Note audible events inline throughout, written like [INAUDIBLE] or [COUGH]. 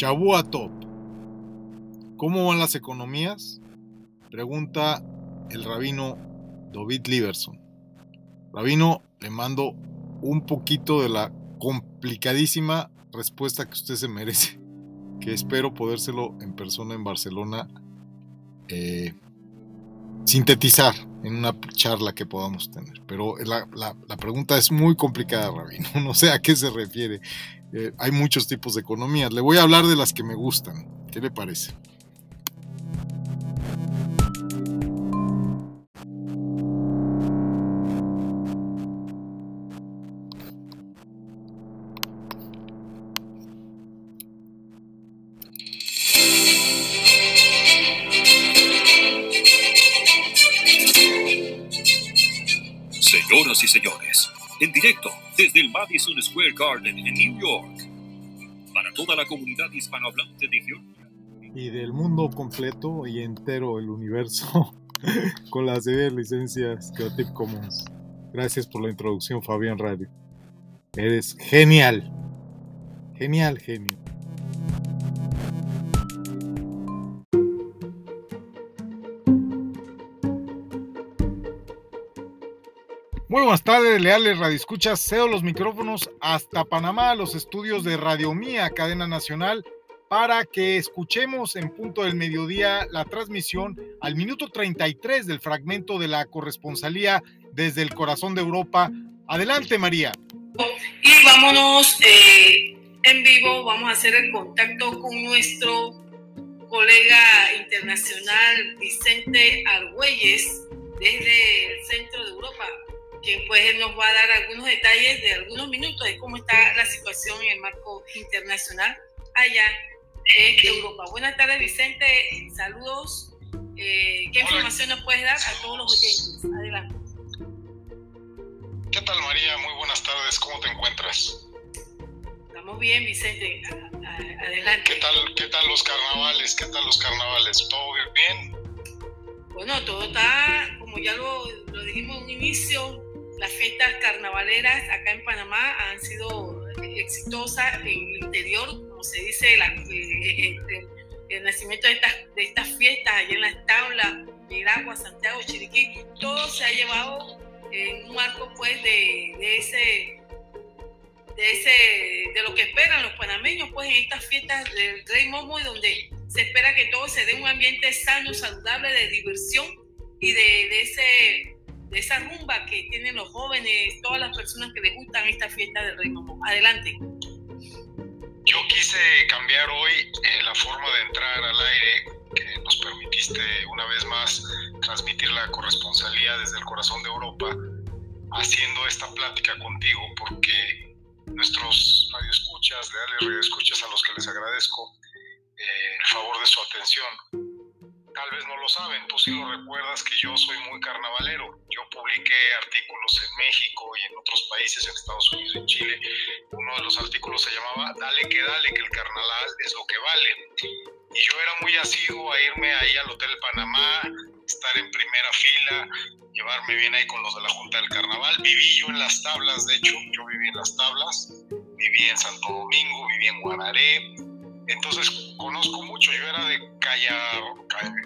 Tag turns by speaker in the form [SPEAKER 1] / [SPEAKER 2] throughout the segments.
[SPEAKER 1] Shabua Top. ¿Cómo van las economías? Pregunta el rabino David Liberson. Rabino, le mando un poquito de la complicadísima respuesta que usted se merece, que espero podérselo en persona en Barcelona eh, sintetizar en una charla que podamos tener. Pero la, pregunta es muy complicada, Rabino, [LAUGHS] no sé a qué se refiere. Eh, hay muchos tipos de economías. Le voy a hablar de las que me gustan. ¿Qué le parece?
[SPEAKER 2] Madison Square Garden en New York, para toda la comunidad hispanohablante de Georgia.
[SPEAKER 1] Y del mundo completo y entero, el universo, [LAUGHS] con las series licencias Creative Commons. Gracias por la introducción, Fabián Radio. Eres genial. Genial, genio. Muy buenas tardes, leales radioescuchas. Cedo los micrófonos hasta Panamá, los estudios de Radio Mía, cadena nacional, para que escuchemos en punto del mediodía la transmisión al minuto 33 del fragmento de la corresponsalía desde el corazón de Europa. Adelante, María.
[SPEAKER 3] Y vámonos eh, en vivo, vamos a hacer el contacto con nuestro colega internacional Vicente Argüelles desde el centro de Europa que pues nos va a dar algunos detalles de algunos minutos de cómo está la situación en el marco internacional allá en Europa. Buenas tardes, Vicente. Saludos. Eh, ¿Qué información nos puedes dar a todos los oyentes? Adelante.
[SPEAKER 4] ¿Qué tal, María? Muy buenas tardes. ¿Cómo te encuentras?
[SPEAKER 3] Estamos bien, Vicente. Adelante.
[SPEAKER 4] ¿Qué tal, ¿Qué tal los carnavales? ¿Qué tal los carnavales? ¿Todo bien?
[SPEAKER 3] Bueno, todo está, como ya lo, lo dijimos en un inicio, las fiestas carnavaleras acá en Panamá han sido exitosas en el interior, como se dice, eh, eh, eh, el, nacimiento de estas, de estas fiestas, allá en las tablas, Agua, Santiago, Chiriquí, todo se ha llevado en un marco pues de, ese de ese de lo que esperan los panameños pues en estas fiestas del Rey Momo y donde se espera que todo se dé un ambiente sano, saludable, de diversión y de ese de esa rumba que tienen los jóvenes, todas las personas que les gustan esta fiesta del Rey Momo. Adelante.
[SPEAKER 4] Yo quise cambiar hoy eh, la forma de entrar al aire, que nos permitiste una vez más transmitir la corresponsalía desde el corazón de Europa, haciendo esta plática contigo, porque nuestros radioescuchas, leales radioescuchas a los que les agradezco eh, el favor de su atención, tal vez no lo saben, tú sí lo recuerdas que yo soy muy carnavalero. Yo publiqué artículos en México y en otros países, en Estados Unidos en Chile. Uno de los artículos se llamaba Dale que dale, que el carnaval es lo que vale. Y yo era muy asiduo a irme ahí al Hotel Panamá, estar en primera fila, llevarme bien ahí con los de la Junta del Carnaval. Viví yo en las tablas, de hecho, yo viví en las tablas, viví en Santo Domingo, viví en Guanaré, entonces conozco mucho, yo era de calle,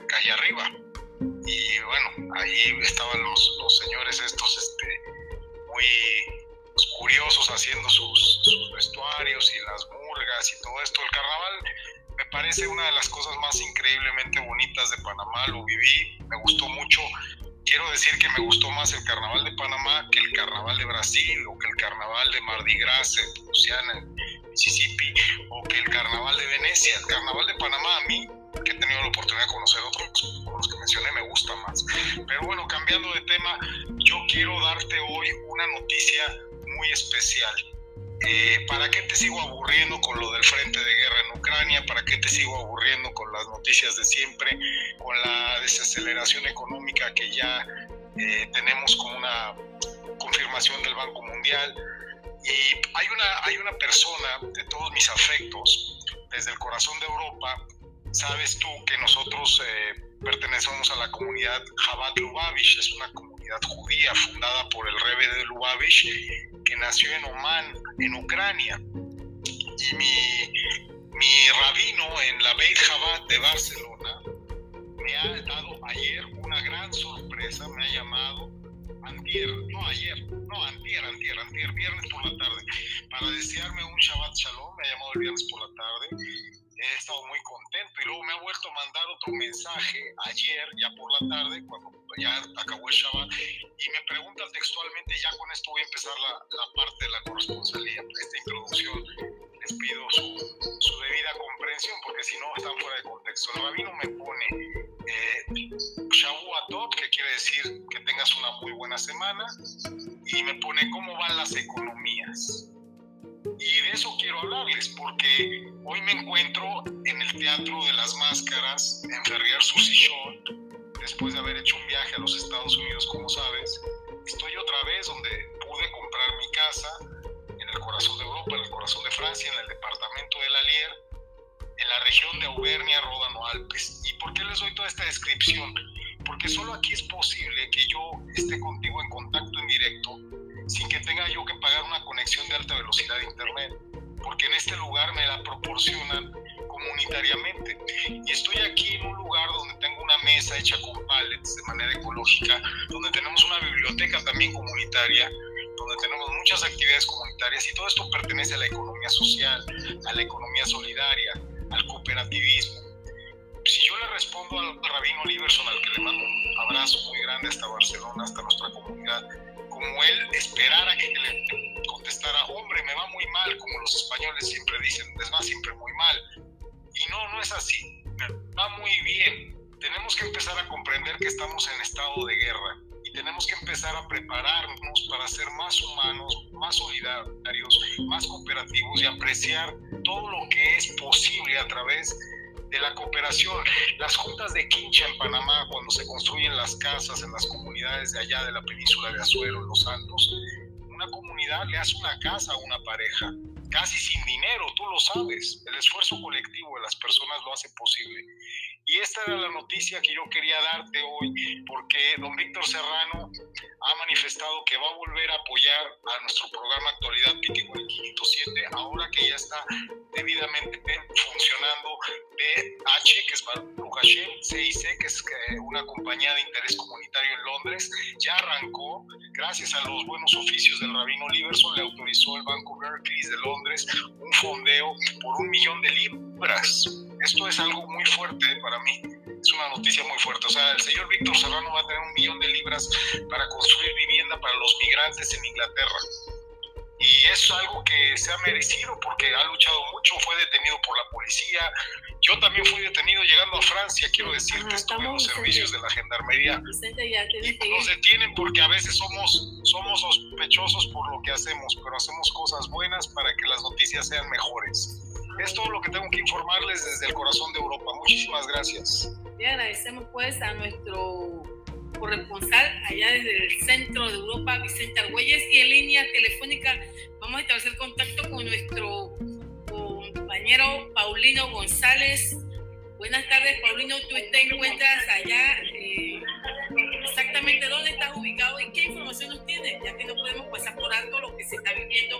[SPEAKER 4] calle, arriba. Y bueno, ahí estaban los, señores estos este, muy pues, curiosos haciendo sus, vestuarios y las murgas y todo esto. El carnaval me parece una de las cosas más increíblemente bonitas de Panamá, lo viví, me gustó mucho. Quiero decir que me gustó más el carnaval de Panamá que el carnaval de Brasil o que el carnaval de Mardi Gras en Luciana, Mississippi, o que Venecia. El carnaval de Panamá a mí, que he tenido la oportunidad de conocer otros, los que mencioné, me gusta más. Pero bueno, cambiando de tema, yo quiero darte hoy una noticia muy especial. Eh, ¿Para qué te sigo aburriendo con lo del frente de guerra en Ucrania? ¿Para qué te sigo aburriendo con las noticias de siempre? Con la desaceleración económica que ya eh, tenemos como una confirmación del Banco Mundial. Y hay una, hay una persona de todos mis afectos, desde el corazón de Europa, sabes tú que nosotros eh, pertenecemos a la comunidad Jabat Lubavitch, es una comunidad judía fundada por el rebe de Lubavitch, que nació en Oman, en Ucrania. Y mi,
[SPEAKER 1] Mi rabino en la Beit Jabat de Barcelona me ha dado ayer una gran sorpresa, me ha llamado antier, no ayer, no antier, antier, antier, viernes por la tarde, para desearme un Shabbat Shalom, me ha llamado el viernes por la tarde, he estado muy contento y luego me ha vuelto a mandar otro mensaje ayer, ya por la tarde, cuando ya acabó el Shabbat, y me pregunta textualmente, ya con esto voy a empezar la, la parte de la corresponsalía, esta introducción, les pido su, su debida comprensión, porque si no están fuera de contexto. El rabino me pone eh, Shavuot, que quiere decir que tengas una muy buena semana, y me pone cómo van las economías. Y de eso quiero hablarles, porque hoy me encuentro en el Teatro de las Máscaras, en Ferrier Susillón, después de haber hecho un viaje a los Estados Unidos, como sabes. Estoy otra vez donde pude comprar mi casa, el corazón de Europa, en el corazón de Francia, en el departamento de Lalier, en la región de Auvernia, Ródano, Alpes. ¿Y por qué les doy toda esta descripción? Porque solo aquí es posible que yo esté contigo en contacto en directo sin que tenga yo que pagar una conexión de alta velocidad de Internet, porque en este lugar me la proporcionan comunitariamente. Y estoy aquí en un lugar donde tengo una mesa hecha con pallets de manera ecológica, donde tenemos una biblioteca también comunitaria, donde tenemos muchas actividades comunitarias y todo esto pertenece a la economía social, a la economía solidaria, al cooperativismo. Si yo le respondo al rabino Liberson, al que le mando un abrazo muy grande hasta Barcelona, hasta nuestra comunidad, como él esperara que le contestara, hombre, me va muy mal, como los españoles siempre dicen, les va siempre muy mal. Y no, no es así, va muy bien. Tenemos que empezar a comprender que estamos en estado de guerra tenemos que empezar a prepararnos para ser más humanos, más solidarios, más cooperativos y apreciar todo lo que es posible a través de la cooperación. Las juntas de Quincha en Panamá, cuando se construyen las casas en las comunidades de allá de la península de Azuero, Los Santos, una comunidad le hace una casa a una pareja, casi sin dinero, tú lo sabes. El esfuerzo colectivo de las personas lo hace posible. Y esta era la noticia que yo quería darte hoy, porque don Víctor Serrano ha manifestado que va a volver a apoyar a nuestro programa Actualidad Piti 507, ahora que ya está debidamente funcionando BH, que es Baruch Hashem, CIC, que es eh, una compañía de interés comunitario en Londres, ya arrancó, gracias a los buenos oficios del Rabino Liberson, le autorizó el Banco Berkeley de Londres un fondeo por un millón de libras esto es algo muy fuerte para mí. Es una noticia muy fuerte. O sea, el señor Víctor Serrano va a tener un millón de libras para construir vivienda para los migrantes en Inglaterra. Y es algo que se ha merecido porque ha luchado mucho, fue detenido por la policía. Yo también fui detenido llegando a Francia, quiero decirte, estuve en los servicios de la gendarmería. Y nos detienen porque a veces somos, somos sospechosos por lo que hacemos, pero hacemos cosas buenas para que las noticias sean mejores. Es todo lo que tengo que informarles desde el corazón de Europa. Muchísimas gracias.
[SPEAKER 5] Y agradecemos pues a nuestro corresponsal allá desde el centro de Europa, Vicente Argüelles, y en línea telefónica vamos a establecer contacto con nuestro compañero Paulino González. Buenas tardes, Paulino. Tú te encuentras allá. Eh, exactamente dónde estás ubicado y qué información nos tienes, ya que no podemos pasar por alto lo que se está viviendo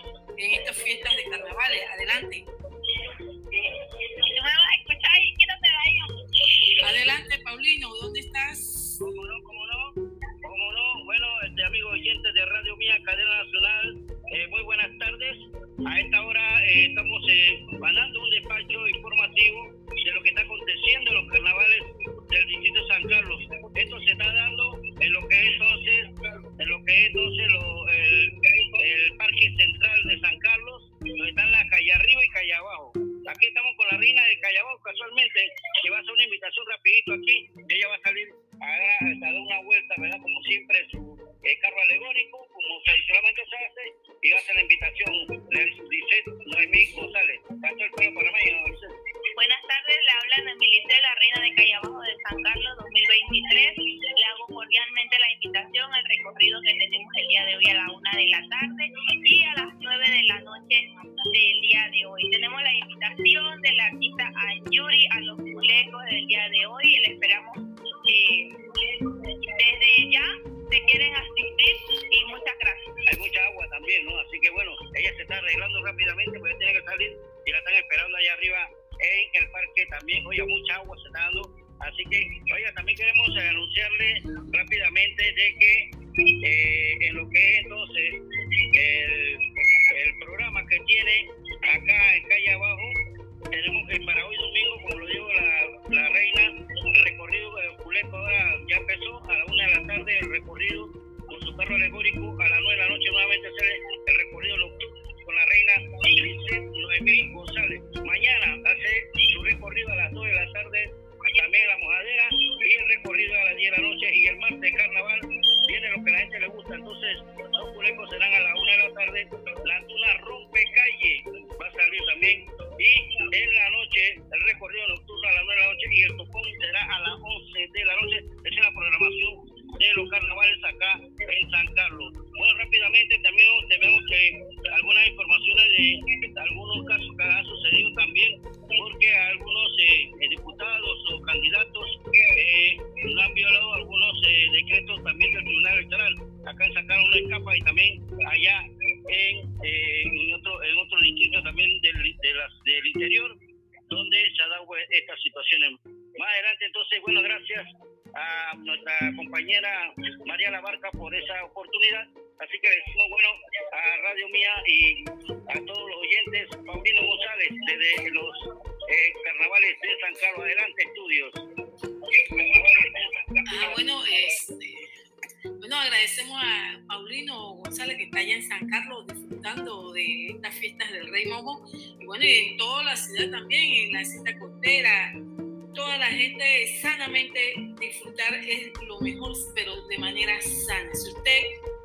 [SPEAKER 6] es lo
[SPEAKER 3] mejor, pero de manera sana. Si usted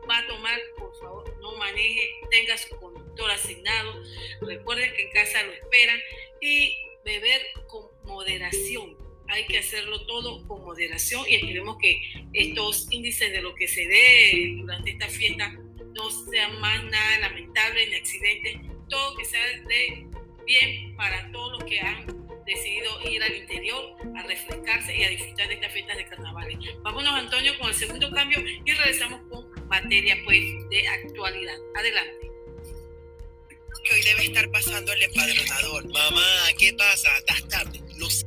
[SPEAKER 3] va a tomar, por favor, no maneje, tenga su conductor asignado. Recuerden que en casa lo esperan y beber con moderación. Hay que hacerlo todo con moderación y esperemos que estos índices de lo que se dé durante esta fiesta no sean más nada lamentable ni accidentes, todo que sea de bien para todos los que han decidido ir al interior a refrescarse y a disfrutar de estas fiestas de carnavales. Vámonos, Antonio, con el segundo cambio y regresamos con materia pues de actualidad. Adelante.
[SPEAKER 7] Que hoy debe estar pasando el empadronador.
[SPEAKER 8] Mamá, ¿qué pasa? Estás tarde. Los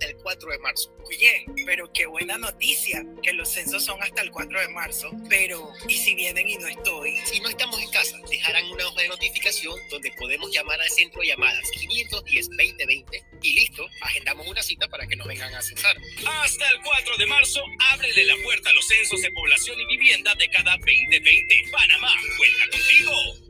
[SPEAKER 8] hasta el 4 de marzo.
[SPEAKER 7] Oye, pero qué buena noticia, que los censos son hasta el 4 de marzo. Pero, ¿y si vienen y no estoy?
[SPEAKER 8] Si no estamos en casa, dejarán una hoja de notificación donde podemos llamar al centro de llamadas 510-2020 y listo, agendamos una cita para que nos vengan a censar.
[SPEAKER 2] Hasta el 4 de marzo, ábrele la puerta a los censos de población y vivienda de cada 2020. Panamá, cuenta contigo.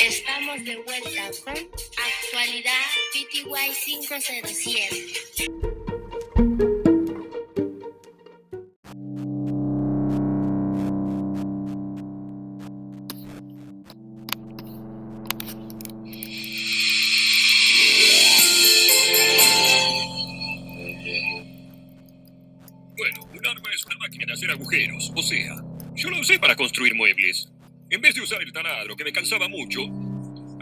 [SPEAKER 9] Estamos de vuelta con Actualidad PTY 507.
[SPEAKER 2] Bueno, un arma es una máquina de hacer agujeros. O sea, yo lo usé para construir muebles. En vez de usar el taladro, que me cansaba mucho,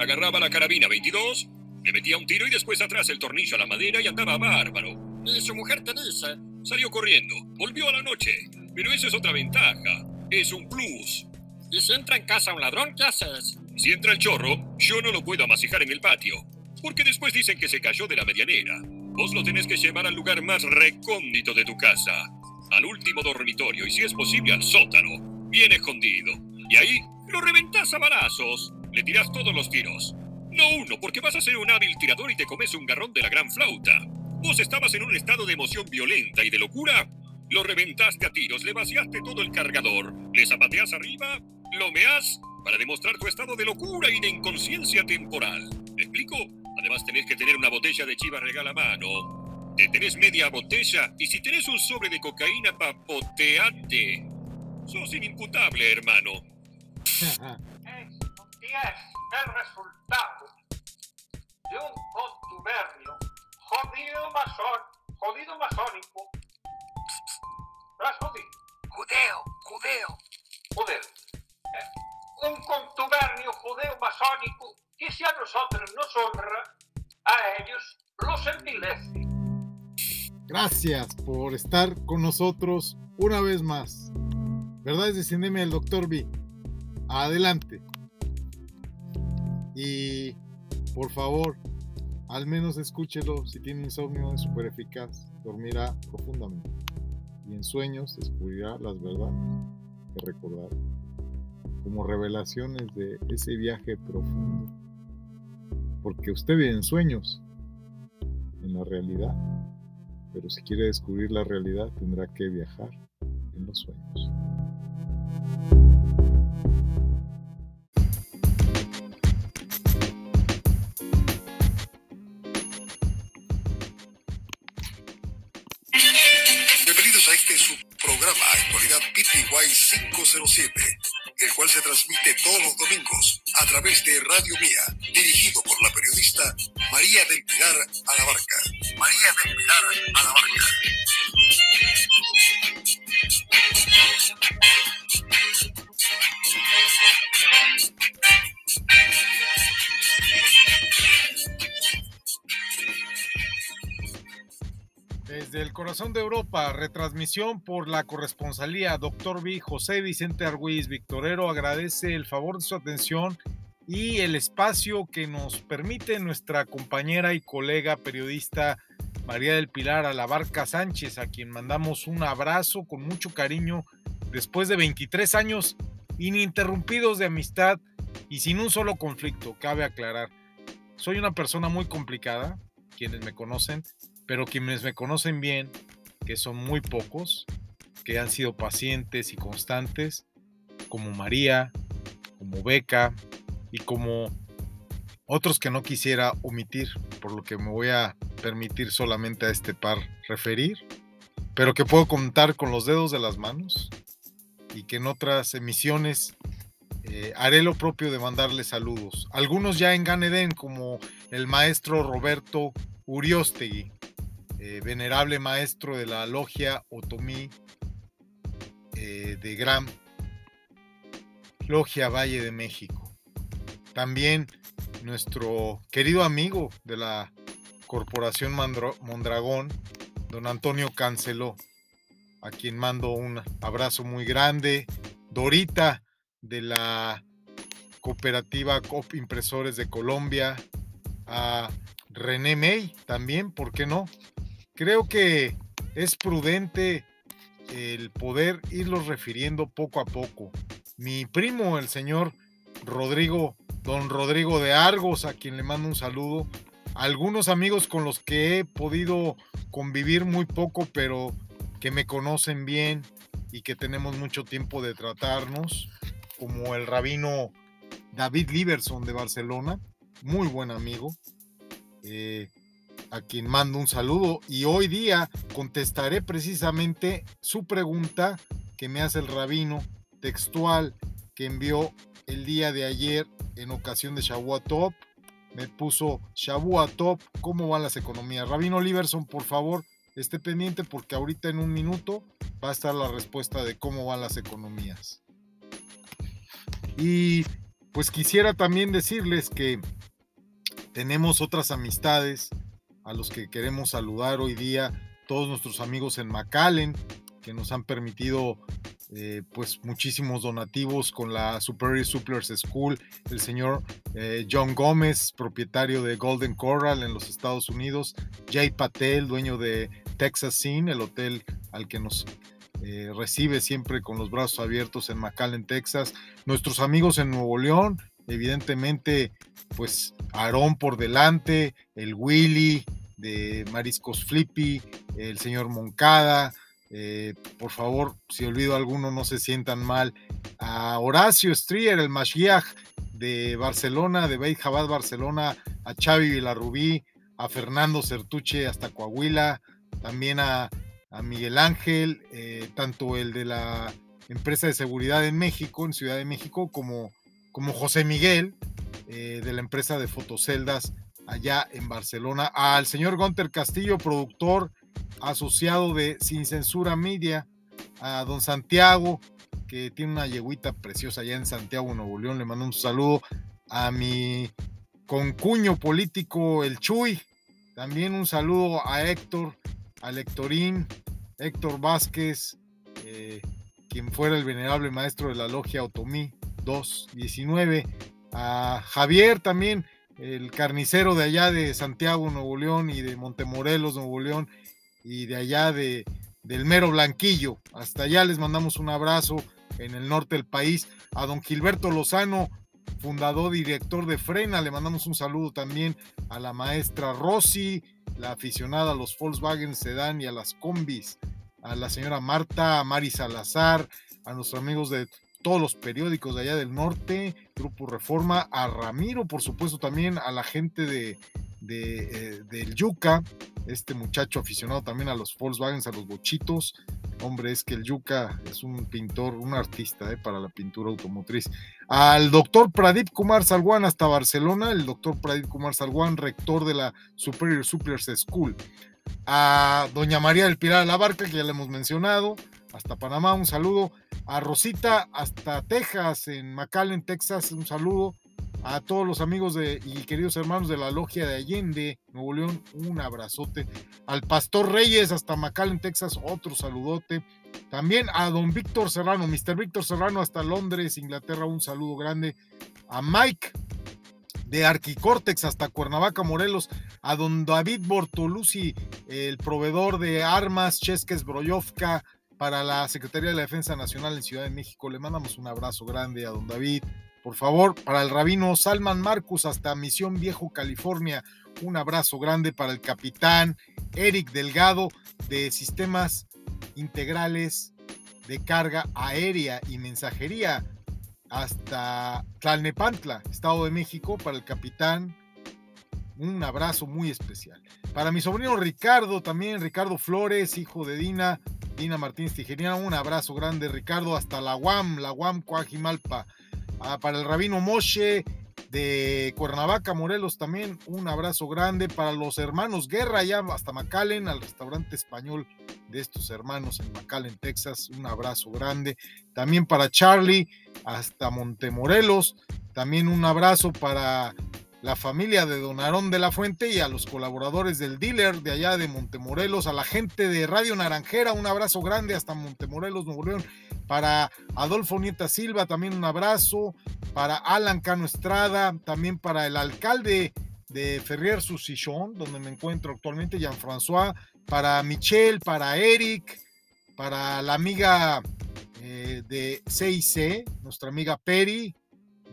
[SPEAKER 2] agarraba la carabina 22, le metía un tiro y después atrás el tornillo a la madera y andaba bárbaro. Y su mujer Teresa salió corriendo, volvió a la noche. Pero eso es otra ventaja, es un plus.
[SPEAKER 10] ¿Y si entra en casa un ladrón, qué haces?
[SPEAKER 2] Si entra el chorro, yo no lo puedo amasijar en el patio, porque después dicen que se cayó de la medianera. Vos lo tenés que llevar al lugar más recóndito de tu casa, al último dormitorio y si es posible al sótano, bien escondido. Y ahí lo reventás a balazos, le tirás todos los tiros. No uno, porque vas a ser un hábil tirador y te comes un garrón de la gran flauta. Vos estabas en un estado de emoción violenta y de locura. Lo reventaste a tiros, le vaciaste todo el cargador, le zapateás arriba, lo meás para demostrar tu estado de locura y de inconsciencia temporal. ¿Me explico? Además tenés que tener una botella de chiva regala mano. Te tenés media botella y si tenés un sobre de cocaína papoteate. Sos inimputable, hermano.
[SPEAKER 10] Es el resultado de un contubernio
[SPEAKER 11] Jodido masón, jodido masónico. Rasputin.
[SPEAKER 12] Judeo, judeo.
[SPEAKER 11] Judeo. Eh, Un contubernio judeo masónico que si a nosotros nos honra, a ellos los envilece.
[SPEAKER 1] Gracias por estar con nosotros una vez más. Verdades de Cinema del Dr. B. Adelante. Y por favor, al menos escúchelo. Si tiene insomnio, es súper eficaz. Dormirá profundamente. Y en sueños descubrirá las verdades que recordar. Como revelaciones de ese viaje profundo. Porque usted vive en sueños, en la realidad. Pero si quiere descubrir la realidad, tendrá que viajar en los sueños.
[SPEAKER 13] 507, el cual se transmite todos los domingos a través de Radio Mía, dirigido por la periodista María del Pilar Alabarca. María del Pilar Alabarca.
[SPEAKER 1] Corazón de Europa, retransmisión por la corresponsalía Dr. B. José Vicente Argüiz Victorero agradece el favor de su atención y el espacio que nos permite nuestra compañera y colega periodista María del Pilar Alabarca Sánchez, a quien mandamos un abrazo con mucho cariño después de 23 años ininterrumpidos de amistad y sin un solo conflicto, cabe aclarar. Soy una persona muy complicada, quienes me conocen, pero quienes me conocen bien, que son muy pocos, que han sido pacientes y constantes, como María, como Beca y como otros que no quisiera omitir, por lo que me voy a permitir solamente a este par referir, pero que puedo contar con los dedos de las manos y que en otras emisiones eh, haré lo propio de mandarles saludos. Algunos ya en Ganedén, como el maestro Roberto Uriostegui, eh, venerable maestro de la logia Otomí eh, de Gran Logia Valle de México. También nuestro querido amigo de la Corporación Mondragón, don Antonio Canceló, a quien mando un abrazo muy grande. Dorita de la cooperativa COP Impresores de Colombia, a René May también, ¿por qué no? Creo que es prudente el poder irlos refiriendo poco a poco. Mi primo, el señor Rodrigo, don Rodrigo de Argos, a quien le mando un saludo. Algunos amigos con los que he podido convivir muy poco, pero que me conocen bien y que tenemos mucho tiempo de tratarnos, como el rabino David Liberson de Barcelona, muy buen amigo, eh, a quien mando un saludo y hoy día contestaré precisamente su pregunta que me hace el rabino textual que envió el día de ayer en ocasión de Shavuot Top. Me puso Shavuot Top, ¿cómo van las economías? Rabino Liberson, por favor, esté pendiente porque ahorita en un minuto va a estar la respuesta de cómo van las economías. Y pues quisiera también decirles que tenemos otras amistades a los que queremos saludar hoy día, todos nuestros amigos en McAllen, que nos han permitido eh, pues muchísimos donativos con la Superior Supplers School, el señor eh, John Gómez, propietario de Golden Corral en los Estados Unidos, Jay Patel, dueño de Texas Scene, el hotel al que nos eh, recibe siempre con los brazos abiertos en McAllen, Texas, nuestros amigos en Nuevo León, evidentemente pues Aarón por delante, el Willy de Mariscos Flippy, el señor Moncada, eh, por favor, si olvido alguno, no se sientan mal. A Horacio Strier, el Mashiach de Barcelona, de Beit Jabad Barcelona, a Xavi Villarrubí, a Fernando Certuche hasta Coahuila, también a, Miguel Ángel, eh, tanto el de la empresa de seguridad en México, en Ciudad de México, como, como José Miguel, eh, de la empresa de fotoceldas allá en Barcelona. Al señor Gunter Castillo, productor asociado de Sin Censura Media, a don Santiago, que tiene una yeguita preciosa allá en Santiago, Nuevo León. Le mando un saludo a mi concuño político, el Chuy. También un saludo a Héctor, a Lectorín, Héctor Vázquez, eh, quien fuera el venerable maestro de la logia Otomí 219. A Javier también, el carnicero de allá de Santiago, Nuevo León y de Montemorelos, Nuevo León y de allá de, del mero Blanquillo. Hasta allá les mandamos un abrazo en el norte del país. A don Gilberto Lozano, fundador director de Frena, le mandamos un saludo también a la maestra Rosy, la aficionada a los Volkswagen Sedan y a las combis, a la señora Marta, a Mari Salazar, a nuestros amigos de todos los periódicos de allá del norte, Grupo Reforma, a Ramiro, por supuesto, también a la gente de, eh, del Yuca, este muchacho aficionado también a los Volkswagen, a los bochitos. Hombre, es que el Yuca es un pintor, un artista eh, para la pintura automotriz. Al doctor Pradip Kumar Salwan hasta Barcelona, el doctor Pradip Kumar Salwan, rector de la Superior Superiors School. A doña María del Pilar la Barca, que ya le hemos mencionado, hasta Panamá, un saludo. A Rosita hasta Texas, en McAllen, Texas, un saludo a todos los amigos y queridos hermanos de la logia de Allende, Nuevo León, un abrazote. Al Pastor Reyes hasta McAllen, Texas, otro saludote. También a don Víctor Serrano, Mr. Víctor Serrano hasta Londres, Inglaterra, un saludo grande. A Mike de Arquicórtex hasta Cuernavaca, Morelos, a don David Bortolucci, el proveedor de armas, Chesques Broyovka, para la Secretaría de la Defensa Nacional en Ciudad de México. Le mandamos un abrazo grande a don David, por favor, para el rabino Salman Marcus hasta Misión Viejo, California, un abrazo grande para el capitán Eric Delgado de Sistemas Integrales de Carga Aérea y Mensajería hasta Tlalnepantla, Estado de México, para el capitán. Un abrazo muy especial. Para mi sobrino Ricardo, también Ricardo Flores, hijo de Dina, Dina Martínez Tijerina, un abrazo grande, Ricardo, hasta la UAM, la UAM Coajimalpa. Ah, para el rabino Moshe de Cuernavaca, Morelos también, un abrazo grande para los hermanos Guerra, ya hasta McAllen, al restaurante español de estos hermanos en McAllen, Texas, un abrazo grande. También para Charlie, hasta Montemorelos, también un abrazo para la familia de Don Aarón de la Fuente y a los colaboradores del dealer de allá de Montemorelos, a la gente de Radio Naranjera, un abrazo grande hasta Montemorelos, Nuevo León, para Adolfo Nieta Silva, también un abrazo, para Alan Cano Estrada, también para el alcalde de Ferrier Susichon, donde me encuentro actualmente, Jean-François, para Michelle, para Eric, para la amiga eh, de CIC, nuestra amiga Peri,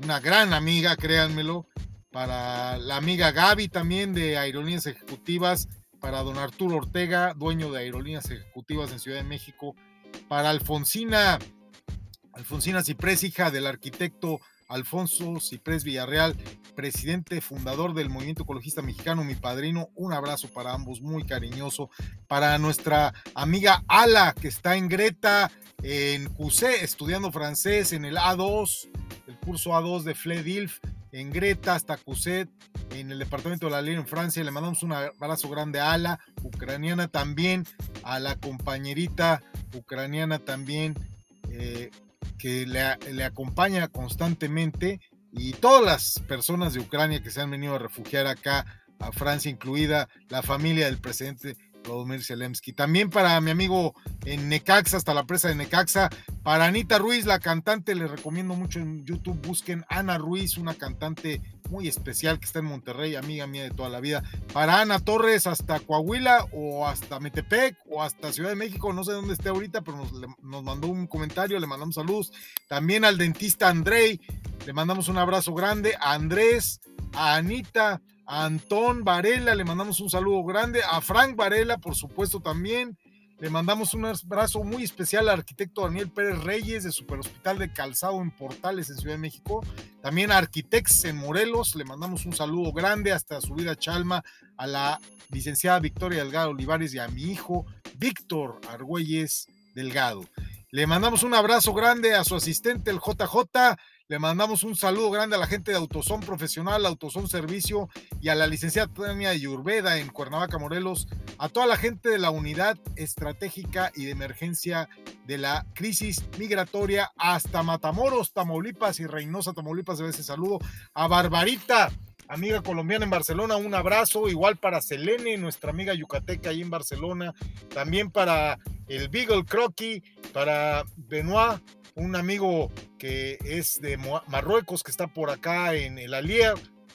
[SPEAKER 1] una gran amiga, créanmelo, para la amiga Gaby también de Aerolíneas Ejecutivas, para don Arturo Ortega, dueño de Aerolíneas Ejecutivas en Ciudad de México, para Alfonsina, Alfonsina Ciprés, hija del arquitecto Alfonso Ciprés Villarreal, presidente fundador del Movimiento Ecologista Mexicano, mi padrino, un abrazo para ambos, muy cariñoso. Para nuestra amiga Ala, que está en Greta, en QC, estudiando francés en el A2, el curso A2 de FLEDILF, en Greta hasta Cuset, en el departamento de la Ley en Francia. Le mandamos un abrazo grande a Ala, ucraniana también, a la compañerita ucraniana también, eh, que le, le, acompaña constantemente, y todas las personas de Ucrania que se han venido a refugiar acá a Francia, incluida la familia del presidente Vladimir Zelensky. También para mi amigo en Necaxa, hasta la presa de Necaxa. Para Anita Ruiz, la cantante, les recomiendo mucho en YouTube, busquen Ana Ruiz, una cantante muy especial que está en Monterrey, amiga mía de toda la vida. Para Ana Torres, hasta Coahuila o hasta Metepec o hasta Ciudad de México, no sé dónde esté ahorita, pero nos, mandó un comentario, le mandamos saludos. También al dentista Andrei, le mandamos un abrazo grande. A Andrés, a Anita, a Antón Varela, le mandamos un saludo grande, a Frank Varela, por supuesto, también. Le mandamos un abrazo muy especial al arquitecto Daniel Pérez Reyes de Super Hospital de Calzado en Portales en Ciudad de México. También a Arquitex en Morelos. Le mandamos un saludo grande hasta su vida Chalma a la licenciada Victoria Delgado Olivares y a mi hijo Víctor Argüelles Delgado. Le mandamos un abrazo grande a su asistente, el JJ. Le mandamos un saludo grande a la gente de Autosón Profesional, Autosón Servicio y a la licenciada Tania Yurveda en Cuernavaca, Morelos, a toda la gente de la Unidad Estratégica y de Emergencia de la Crisis Migratoria hasta Matamoros, Tamaulipas y Reynosa, Tamaulipas, de ese saludo. A Barbarita, amiga colombiana en Barcelona, un abrazo. Igual para Selene, nuestra amiga yucateca ahí en Barcelona. También para el Beagle Crocky, para Benoit un amigo que es de Marruecos, que está por acá en el Alier,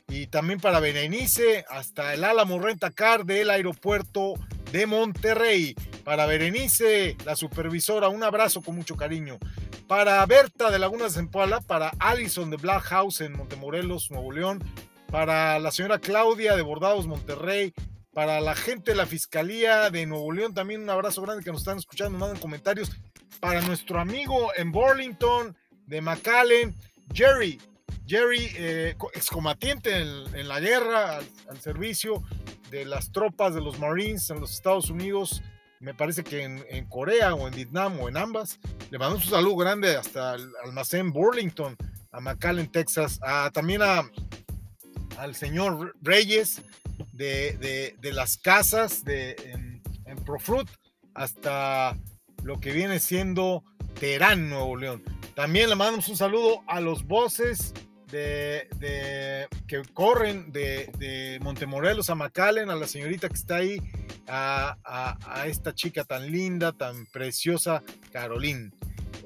[SPEAKER 1] y también para Berenice, hasta el Álamo Rentacar del aeropuerto de Monterrey. Para Berenice, la supervisora, un abrazo con mucho cariño. Para Berta de Lagunas de Zempoala, para Allison de Black House en Montemorelos, Nuevo León, para la señora Claudia de Bordados, Monterrey, para la gente de la Fiscalía de Nuevo León, también un abrazo grande que nos están escuchando, mandan comentarios para nuestro amigo en Burlington de McAllen, Jerry. Jerry, eh, excombatiente en, la guerra, al, servicio de las tropas de los Marines en los Estados Unidos, me parece que en, Corea o en Vietnam o en ambas. Le mandamos un saludo grande hasta el almacén Burlington, a McAllen, Texas, también a, al señor Reyes de, las casas de, en, en Profruit hasta lo que viene siendo Terán, Nuevo León. También le mandamos un saludo a los voces de, que corren de, Montemorelos a Macalen, a la señorita que está ahí, a, esta chica tan linda, tan preciosa, Carolín.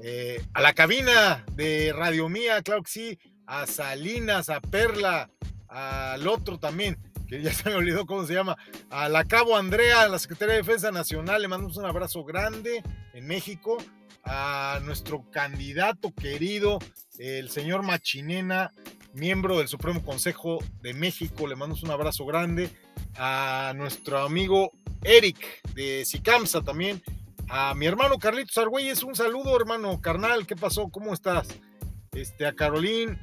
[SPEAKER 1] Eh, a la cabina de Radio Mía, claro que sí, a Salinas, a Perla, al otro también, que ya se me olvidó cómo se llama, a la Cabo Andrea, la Secretaría de Defensa Nacional, le mandamos un abrazo grande en México, a nuestro candidato querido, el señor Machinena, miembro del Supremo Consejo de México, le mandamos un abrazo grande, a nuestro amigo Eric de Sicamsa también, a mi hermano Carlitos Argüelles, un saludo hermano carnal, ¿qué pasó? ¿Cómo estás? Este, a Carolín,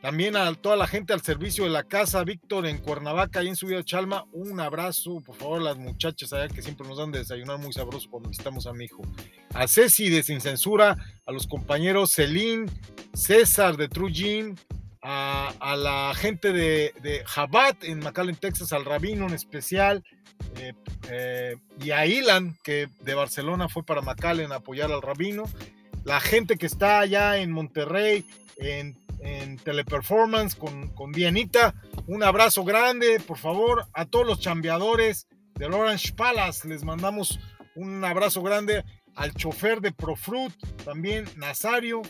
[SPEAKER 1] también a toda la gente al servicio de la casa, Víctor en Cuernavaca y en Subida Chalma, un abrazo, por favor, las muchachas allá que siempre nos dan de desayunar muy sabroso cuando visitamos a mi hijo. A Ceci de Sin Censura, a los compañeros Celín, César de Trujin, a, a, la gente de, de Jabat en McAllen, Texas, al Rabino en especial, eh, eh, y a Ilan, que de Barcelona fue para McAllen a apoyar al Rabino, la gente que está allá en Monterrey, en en Teleperformance con, con Dianita. Un abrazo grande, por favor, a todos los chambeadores del Orange Palace. Les mandamos un abrazo grande al chofer de Profruit, también Nazario,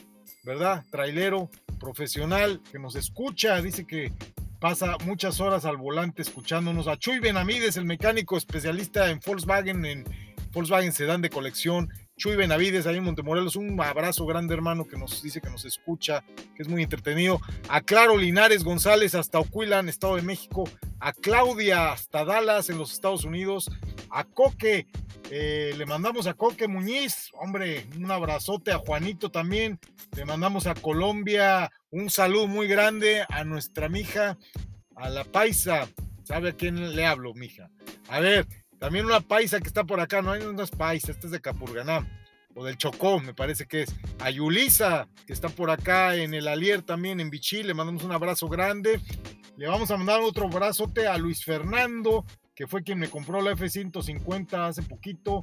[SPEAKER 1] ¿verdad? Trailero profesional que nos escucha, dice que pasa muchas horas al volante escuchándonos. A Chuy Benamides, el mecánico especialista en Volkswagen, en Volkswagen Sedan de colección, Chuy Benavides ahí en Montemorelos, un abrazo grande hermano que nos dice que nos escucha, que es muy entretenido. A Claro Linares González hasta Ocuilan, Estado de México. A Claudia hasta Dallas en los Estados Unidos. A Coque, eh, le mandamos a Coque Muñiz, hombre, un abrazote a Juanito también. Le mandamos a Colombia un saludo muy grande a nuestra mija, a la paisa. ¿Sabe a quién le hablo, mija? A ver, también una paisa que está por acá, no hay unas paisa, esta es de Capurganá, o del Chocó, me parece que es. A Yulisa, que está por acá en el Alier también, en Bichí, le mandamos un abrazo grande. Le vamos a mandar otro abrazote a Luis Fernando, que fue quien me compró la F-150 hace poquito,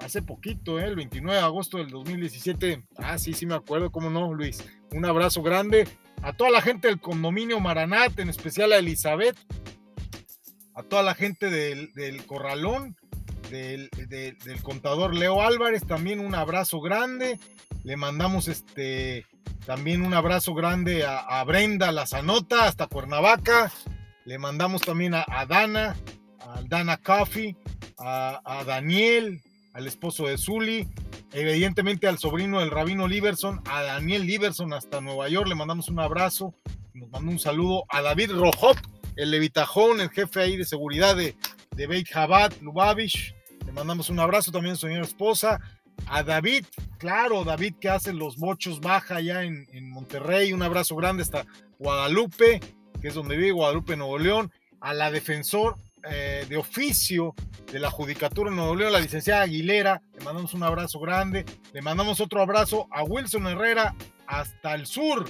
[SPEAKER 1] hace poquito, ¿eh? el 29 de agosto del 2017. Ah, sí, sí me acuerdo, cómo no, Luis. Un abrazo grande. A toda la gente del condominio Maranat, en especial a Elizabeth, a toda la gente del, Corralón, del, contador Leo Álvarez, también un abrazo grande. Le mandamos este también un abrazo grande a, Brenda Lazanota hasta Cuernavaca. Le mandamos también a, Dana, a Dana Coffee, a, Daniel, al esposo de Zully, evidentemente al sobrino del rabino Liberson, a Daniel Liberson hasta Nueva York. Le mandamos un abrazo, nos manda un saludo a David Rojot el Levitajón, el jefe ahí de seguridad de, de Beit Jabat, Lubavitch. Le mandamos un abrazo también a su señora esposa. A David, claro, David que hace los bochos baja allá en, Monterrey. Un abrazo grande hasta Guadalupe, que es donde vive Guadalupe, Nuevo León. A la defensor eh, de oficio de la Judicatura de Nuevo León, la licenciada Aguilera. Le mandamos un abrazo grande. Le mandamos otro abrazo a Wilson Herrera hasta el sur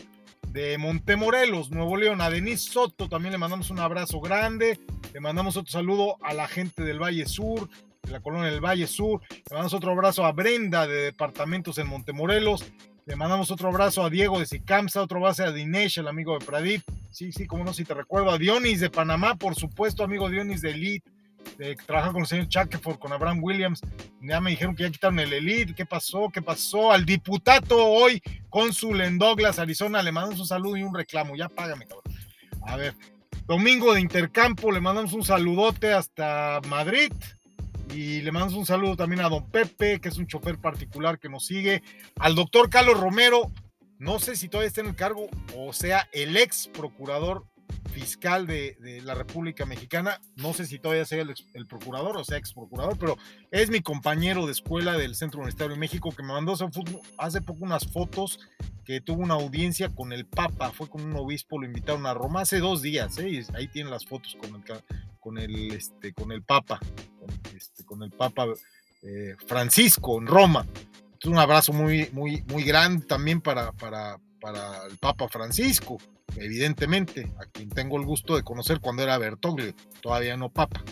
[SPEAKER 1] de Montemorelos, Nuevo León. A Denise Soto también le mandamos un abrazo grande. Le mandamos otro saludo a la gente del Valle Sur, de la colonia del Valle Sur. Le mandamos otro abrazo a Brenda de Departamentos en Montemorelos. Le mandamos otro abrazo a Diego de Sicamsa, otro abrazo a Dinesh, el amigo de Pradip. Sí, sí, como no, si te recuerdo. A Dionis de Panamá, por supuesto, amigo Dionis de Elite, trabajar con el señor Chackeford, con Abraham Williams. Ya me dijeron que ya quitaron el Elite. ¿Qué pasó? ¿Qué pasó? Al diputado hoy, cónsul en Douglas, Arizona, le mandamos un saludo y un reclamo. Ya págame, cabrón. A ver, domingo de intercampo, le mandamos un saludote hasta Madrid. Y le mandamos un saludo también a don Pepe, que es un chofer particular que nos sigue. Al doctor Carlos Romero, no sé si todavía está en el cargo o sea el ex procurador fiscal de, la República Mexicana. No sé si todavía sea el, procurador o sea ex procurador, pero es mi compañero de escuela del Centro Universitario de México que me mandó hace, poco unas fotos que tuvo una audiencia con el Papa. Fue con un obispo, lo invitaron a Roma hace dos días. ¿eh? ahí tienen las fotos con el, este, con el Papa, con, este, el Papa eh, Francisco en Roma. Un abrazo muy, muy, muy grande también para, para, para el Papa Francisco, evidentemente, a quien tengo el gusto de conocer cuando era Bertoglio, todavía no Papa,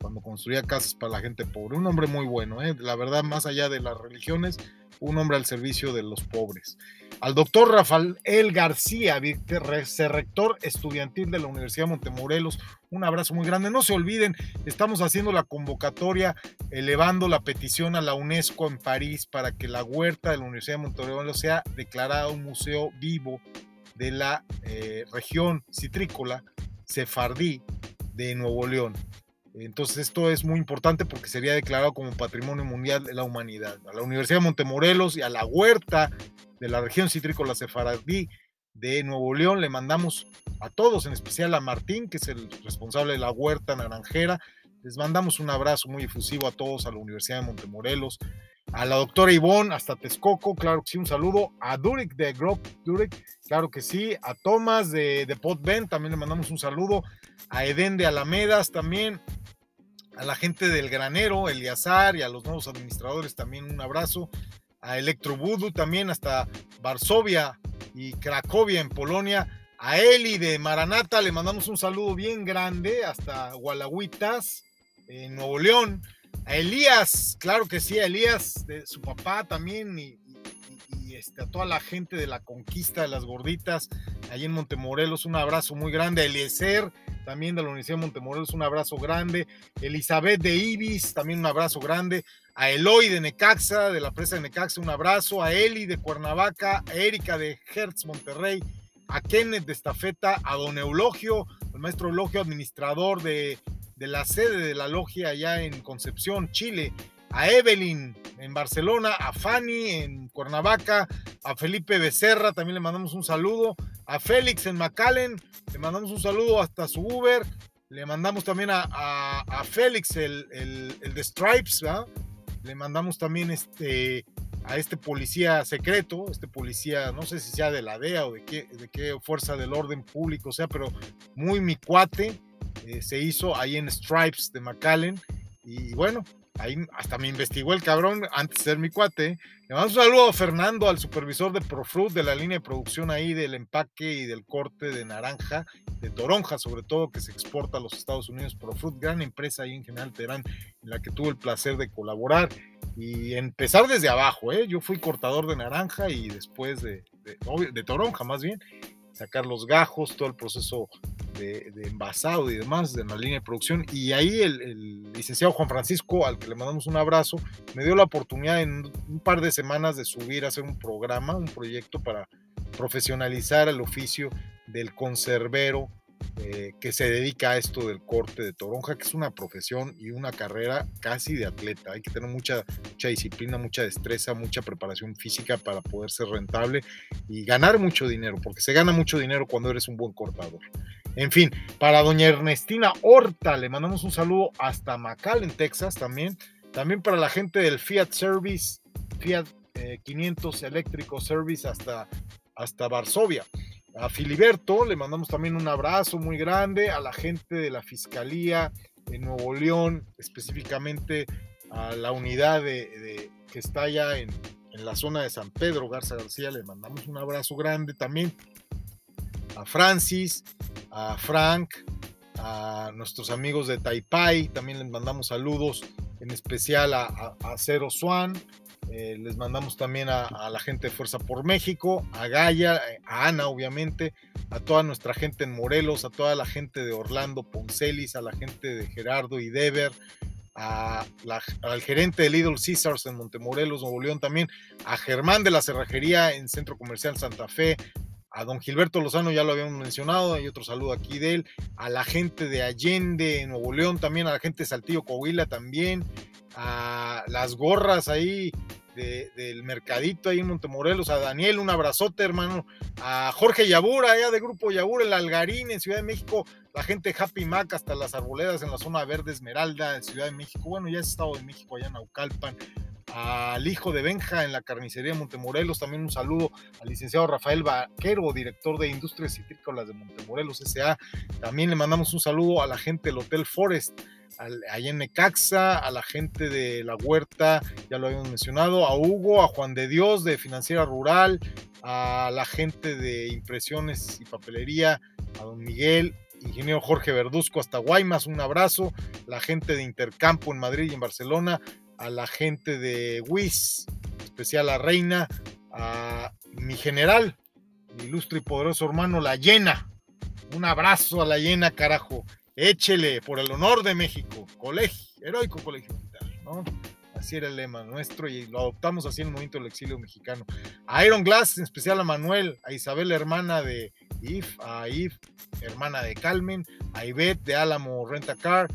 [SPEAKER 1] cuando construía casas para la gente pobre. Un hombre muy bueno, ¿eh? la verdad, más allá de las religiones, un hombre al servicio de los pobres. Al doctor Rafael García, rector estudiantil de la Universidad de Montemorelos, un abrazo muy grande. No se olviden, estamos haciendo la convocatoria, elevando la petición a la UNESCO en París para que la huerta de la Universidad de Montemorelos sea declarada un museo vivo de la eh, región citrícola sefardí de Nuevo León. Entonces esto es muy importante porque sería declarado como Patrimonio Mundial de la Humanidad. A la Universidad de Montemorelos y a la huerta de la región citrícola sefardí de Nuevo León le mandamos a todos, en especial a Martín, que es el responsable de la huerta naranjera. Les mandamos un abrazo muy efusivo a todos, a la Universidad de Montemorelos, a la doctora Ivonne, hasta Texcoco, claro que sí, un saludo, a Durek de Grove Durek, claro que sí, a Tomás de, de Potben, también le mandamos un saludo, a Eden de Alamedas también, a la gente del granero, Eliazar, y a los nuevos administradores también un abrazo, a Electro Voodoo también, hasta Varsovia y Cracovia en Polonia, a Eli de Maranata le mandamos un saludo bien grande, hasta Gualahuitas, en Nuevo León, a Elías, claro que sí, a Elías, de su papá también, y, este, a toda la gente de la conquista de las gorditas, allí en Montemorelos, un abrazo muy grande, a Eliezer, también de la Universidad de Montemorelos, un abrazo grande, Elizabeth de Ibis, también un abrazo grande, a Eloy de Necaxa, de la presa de Necaxa, un abrazo, a Eli de Cuernavaca, a Erika de Hertz Monterrey, a Kenneth de Estafeta, a don Eulogio, el maestro Eulogio, administrador de, de la sede de la logia allá en Concepción, Chile, a Evelyn en Barcelona, a Fanny en Cuernavaca, a Felipe Becerra, también le mandamos un saludo, a Félix en McAllen, le mandamos un saludo hasta su Uber, le mandamos también a, Félix, el, de Stripes, le mandamos también este, a este policía secreto, este policía, no sé si sea de la DEA o de qué, de qué fuerza del orden público sea, pero muy mi cuate, eh, se hizo ahí en Stripes de McAllen, y bueno, ahí hasta me investigó el cabrón antes de ser mi cuate. Le mando un saludo a Fernando, al supervisor de Profruit, de la línea de producción ahí del empaque y del corte de naranja, de toronja sobre todo, que se exporta a los Estados Unidos. Profruit, gran empresa ahí en General Terán, en la que tuve el placer de colaborar y empezar desde abajo. ¿eh? Yo fui cortador de naranja y después de, toronja más bien, sacar los gajos, todo el proceso de, de, envasado y demás de la línea de producción. Y ahí el, licenciado Juan Francisco, al que le mandamos un abrazo, me dio la oportunidad en un par de semanas de subir a hacer un programa, un proyecto para profesionalizar el oficio del conservero eh, que se dedica a esto del corte de toronja, que es una profesión y una carrera casi de atleta. Hay que tener mucha, mucha disciplina, mucha destreza, mucha preparación física para poder ser rentable y ganar mucho dinero, porque se gana mucho dinero cuando eres un buen cortador. En fin, para doña Ernestina Horta, le mandamos un saludo hasta McAllen, Texas también. También para la gente del Fiat Service, Fiat eh, 500 Eléctrico Service hasta, hasta Varsovia. A Filiberto le mandamos también un abrazo muy grande, a la gente de la Fiscalía de Nuevo León, específicamente a la unidad que está allá en, en, la zona de San Pedro, Garza García, le mandamos un abrazo grande también. A Francis, a Frank, a nuestros amigos de Taipai, también les mandamos saludos, en especial a, Cero Swan, eh, les mandamos también a, la gente de Fuerza por México, a Gaia, eh, a Ana, obviamente, a toda nuestra gente en Morelos, a toda la gente de Orlando Poncelis, a la gente de Gerardo y Dever, a al gerente de Little Caesars en Montemorelos, Nuevo León también, a Germán de la Cerrajería en Centro Comercial Santa Fe, a don Gilberto Lozano, ya lo habíamos mencionado, hay otro saludo aquí de él, a la gente de Allende, Nuevo León también, a la gente de Saltillo, Coahuila también, a las gorras ahí del mercadito ahí en Montemorelos, a Daniel, un abrazote hermano, a Jorge Yabura, allá de Grupo Yabura, el Algarín en Ciudad de México, la gente Happy Mac hasta las arboledas en la zona verde Esmeralda en Ciudad de México, bueno, ya es Estado de México, allá en Naucalpan, al hijo de Benja en la carnicería de Montemorelos. También un saludo al licenciado Rafael Vaquero, director de Industrias Citrícolas de Montemorelos S.A. También le mandamos un saludo a la gente del Hotel Forest, allá en Necaxa, a la gente de La Huerta, ya lo habíamos mencionado, a Hugo, a Juan de Dios de Financiera Rural, a la gente de Impresiones y Papelería, a don Miguel, ingeniero Jorge Verduzco hasta Guaymas, un abrazo, la gente de Intercampo en Madrid y en Barcelona, a la gente de WIS, especial a Reina, a mi general, mi ilustre y poderoso hermano, la llena. Un abrazo a la llena, carajo. Échele por el honor de México. Colegio, heroico colegio militar, ¿no? Así era el lema nuestro y lo adoptamos así en el momento del exilio mexicano. A Iron Glass, en especial a Manuel, a Isabel, hermana de If, a If, hermana de Calmen, a Ivette de Álamo Renta Car,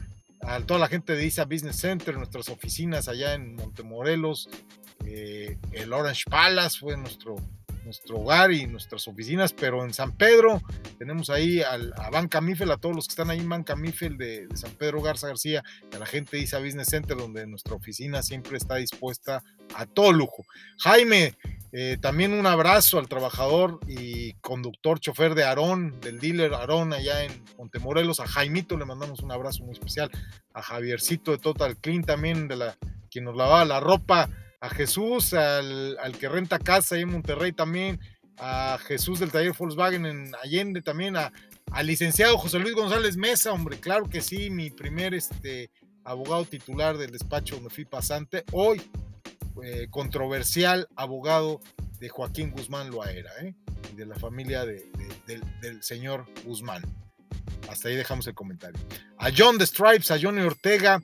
[SPEAKER 1] a toda la gente de ISA Business Center, nuestras oficinas allá en Montemorelos, eh, el Orange Palace fue nuestro, nuestro hogar y nuestras oficinas, pero en San Pedro tenemos ahí al, a Banca Mifel, a todos los que están ahí en Banca Mifel de, San Pedro Garza García, a la gente de ISA Business Center, donde nuestra oficina siempre está dispuesta a todo lujo. Jaime, eh, también un abrazo al trabajador y conductor, chofer de Aarón, del dealer Aarón allá en Montemorelos. A Jaimito le mandamos un abrazo muy especial. A Javiercito de Total Clean también, de la quien nos lavaba la ropa. A Jesús, al, que renta casa ahí en Monterrey también. A Jesús del taller Volkswagen en Allende también. A, al licenciado José Luis González Mesa, hombre, claro que sí, mi primer este, abogado titular del despacho donde fui pasante. Hoy eh, controversial abogado de Joaquín Guzmán Loaera, ¿eh? de la familia del, señor Guzmán. Hasta ahí dejamos el comentario. A John de Stripes, a Johnny Ortega,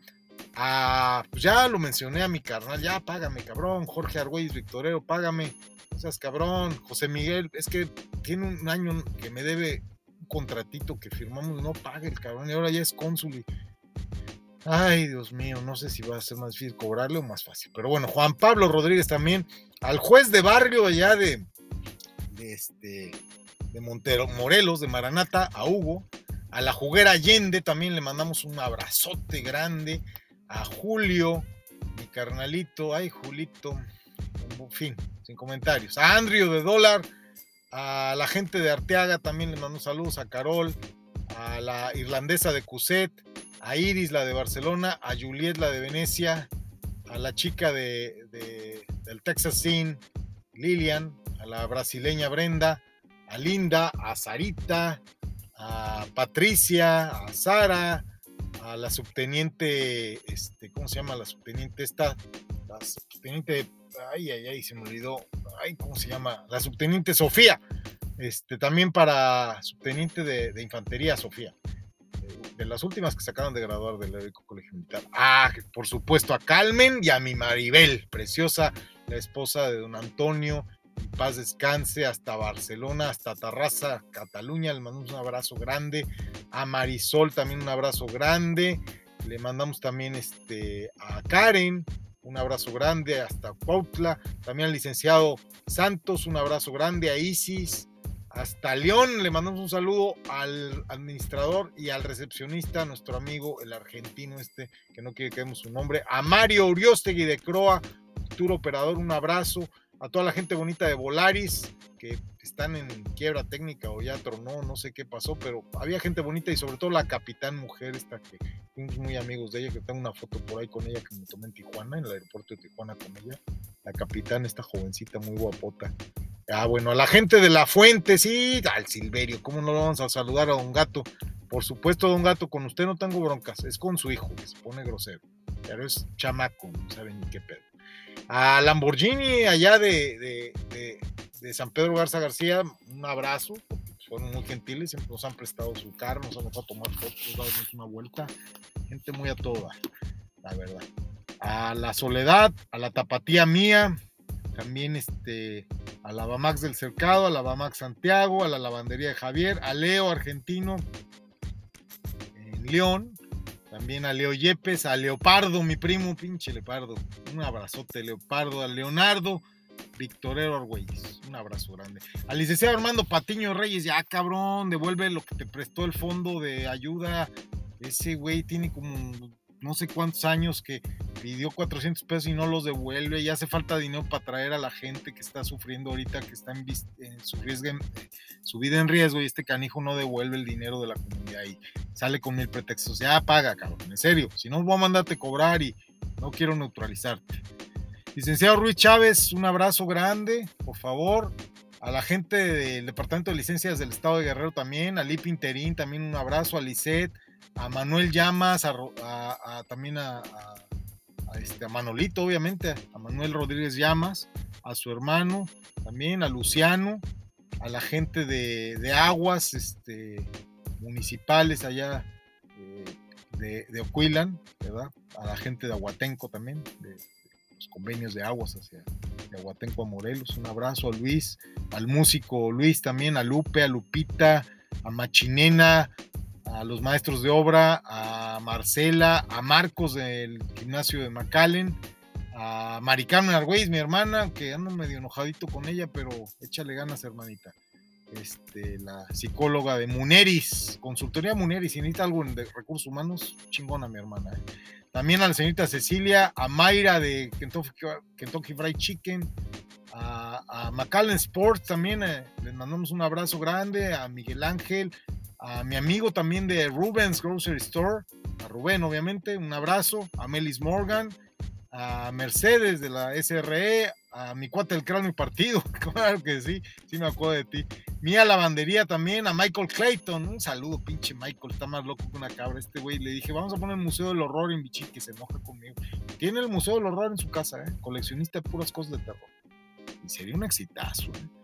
[SPEAKER 1] a, pues ya lo mencioné a mi carnal, ya págame, cabrón. Jorge Argüelles Victorero, págame. O seas cabrón. José Miguel, es que tiene un año que me debe un contratito que firmamos, no pague el cabrón, y ahora ya es cónsul y Ay, Dios mío, no sé si va a ser más difícil cobrarle o más fácil. Pero bueno, Juan Pablo Rodríguez también, al juez de barrio allá de, de, este, de Montero, Morelos, de Maranata, a Hugo, a la juguera Allende también le mandamos un abrazote grande, a Julio, mi carnalito, ay, Julito, en fin, sin comentarios. A Andrew de Dólar, a la gente de Arteaga también le mando saludos, a Carol, a la irlandesa de Cuset, a Iris, la de Barcelona, a Juliet, la de Venecia, a la chica de, del Texas Scene, Lilian, a la brasileña Brenda, a Linda, a Sarita, a Patricia, a Sara, a la subteniente, este, ¿cómo se llama la subteniente esta? La subteniente, ay, ay, ay, se me olvidó, ay, ¿cómo se llama? La subteniente Sofía, este, también para subteniente de infantería Sofía de las últimas que se acaban de graduar del Heroico Colegio Militar. Ah, por supuesto a Calmen y a mi Maribel, preciosa, la esposa de don Antonio, paz descanse, hasta Barcelona, hasta Tarraza, Cataluña, le mandamos un abrazo grande, a Marisol también un abrazo grande, le mandamos también este, a Karen, un abrazo grande hasta Cuautla, también al licenciado Santos, un abrazo grande a Isis, hasta León. Le mandamos un saludo al administrador y al recepcionista, nuestro amigo, el argentino este, que no quiere que demos su nombre, a Mario Uriostegui de Croa, futuro operador, un abrazo. A toda la gente bonita de Volaris, que están en quiebra técnica o ya tronó, no sé qué pasó, pero había gente bonita y sobre todo la capitán mujer, esta que fuimos muy amigos de ella, que tengo una foto por ahí con ella que me tomé en Tijuana, en el aeropuerto de Tijuana con ella. La capitán, esta jovencita muy guapota, Ah, bueno, a la gente de la fuente, sí, al Silverio, ¿cómo no lo vamos a saludar a Don Gato? Por supuesto, Don Gato, con usted no tengo broncas, es con su hijo, que se pone grosero, pero es chamaco, no sabe ni qué pedo. A Lamborghini, allá de, de, de, San Pedro Garza García, un abrazo, fueron muy gentiles, nos han prestado su carro, nos han dejado tomar fotos, darnos una vuelta, gente muy a toda, la verdad. A la Soledad, a la Tapatía Mía, también este, a la Bamax del Cercado, a la Bamax Santiago, a la Lavandería de Javier, a Leo Argentino en León, también a Leo Yepes, a Leopardo, mi primo, pinche Leopardo, un abrazote Leopardo, a Leonardo, Victorero Argüelles, un abrazo grande. Al licenciado Armando Patiño Reyes, ya cabrón, devuelve lo que te prestó el fondo de ayuda. Ese güey tiene como no sé cuántos años que pidió 400 pesos y no los devuelve y hace falta dinero para traer a la gente que está sufriendo ahorita, que está en, su, riesgo, su vida en riesgo y este canijo no devuelve el dinero de la comunidad y sale con mil pretextos. Ya paga, cabrón, en serio, si no voy a mandarte cobrar y no quiero neutralizarte. Licenciado Ruiz Chávez, un abrazo grande, por favor. A la gente del Departamento de Licencias del Estado de Guerrero también, a Lip Interín también un abrazo, a Lisette, a Manuel Llamas, a, también a, este, a Manolito, obviamente, a Manuel Rodríguez Llamas, a su hermano, también a Luciano, a la gente de, aguas este, municipales allá eh, de, de ¿verdad? A la gente de Aguatenco también, de, los convenios de aguas hacia de Aguatenco a Morelos. Un abrazo a Luis, al músico Luis también, a Lupe, a Lupita, a Machinena, a los maestros de obra, a Marcela, a Marcos del gimnasio de McAllen, a Maricarmen Argüez, mi hermana, que ando medio enojadito con ella, pero échale ganas, hermanita. Este, la psicóloga de Muneris, consultoría Muneris, si necesita algo de recursos humanos, chingona mi hermana. ¿eh? También a la señorita Cecilia, a Mayra de Kentucky, Kentucky Fried Chicken, a, a Sports también, eh, les mandamos un abrazo grande, a Miguel Ángel, a mi amigo también de Rubens Grocery Store, a Rubén obviamente, un abrazo, a Melis Morgan, a Mercedes de la SRE, a mi cuate del cráneo partido, [LAUGHS] claro que sí, sí me acuerdo de ti. Mía Lavandería también, a Michael Clayton, un saludo, pinche Michael, está más loco que una cabra este güey. Le dije, vamos a poner el Museo del Horror en Vichy, que se enoja conmigo. Tiene el Museo del Horror en su casa, ¿eh? coleccionista de puras cosas de terror. Y sería un exitazo, ¿eh?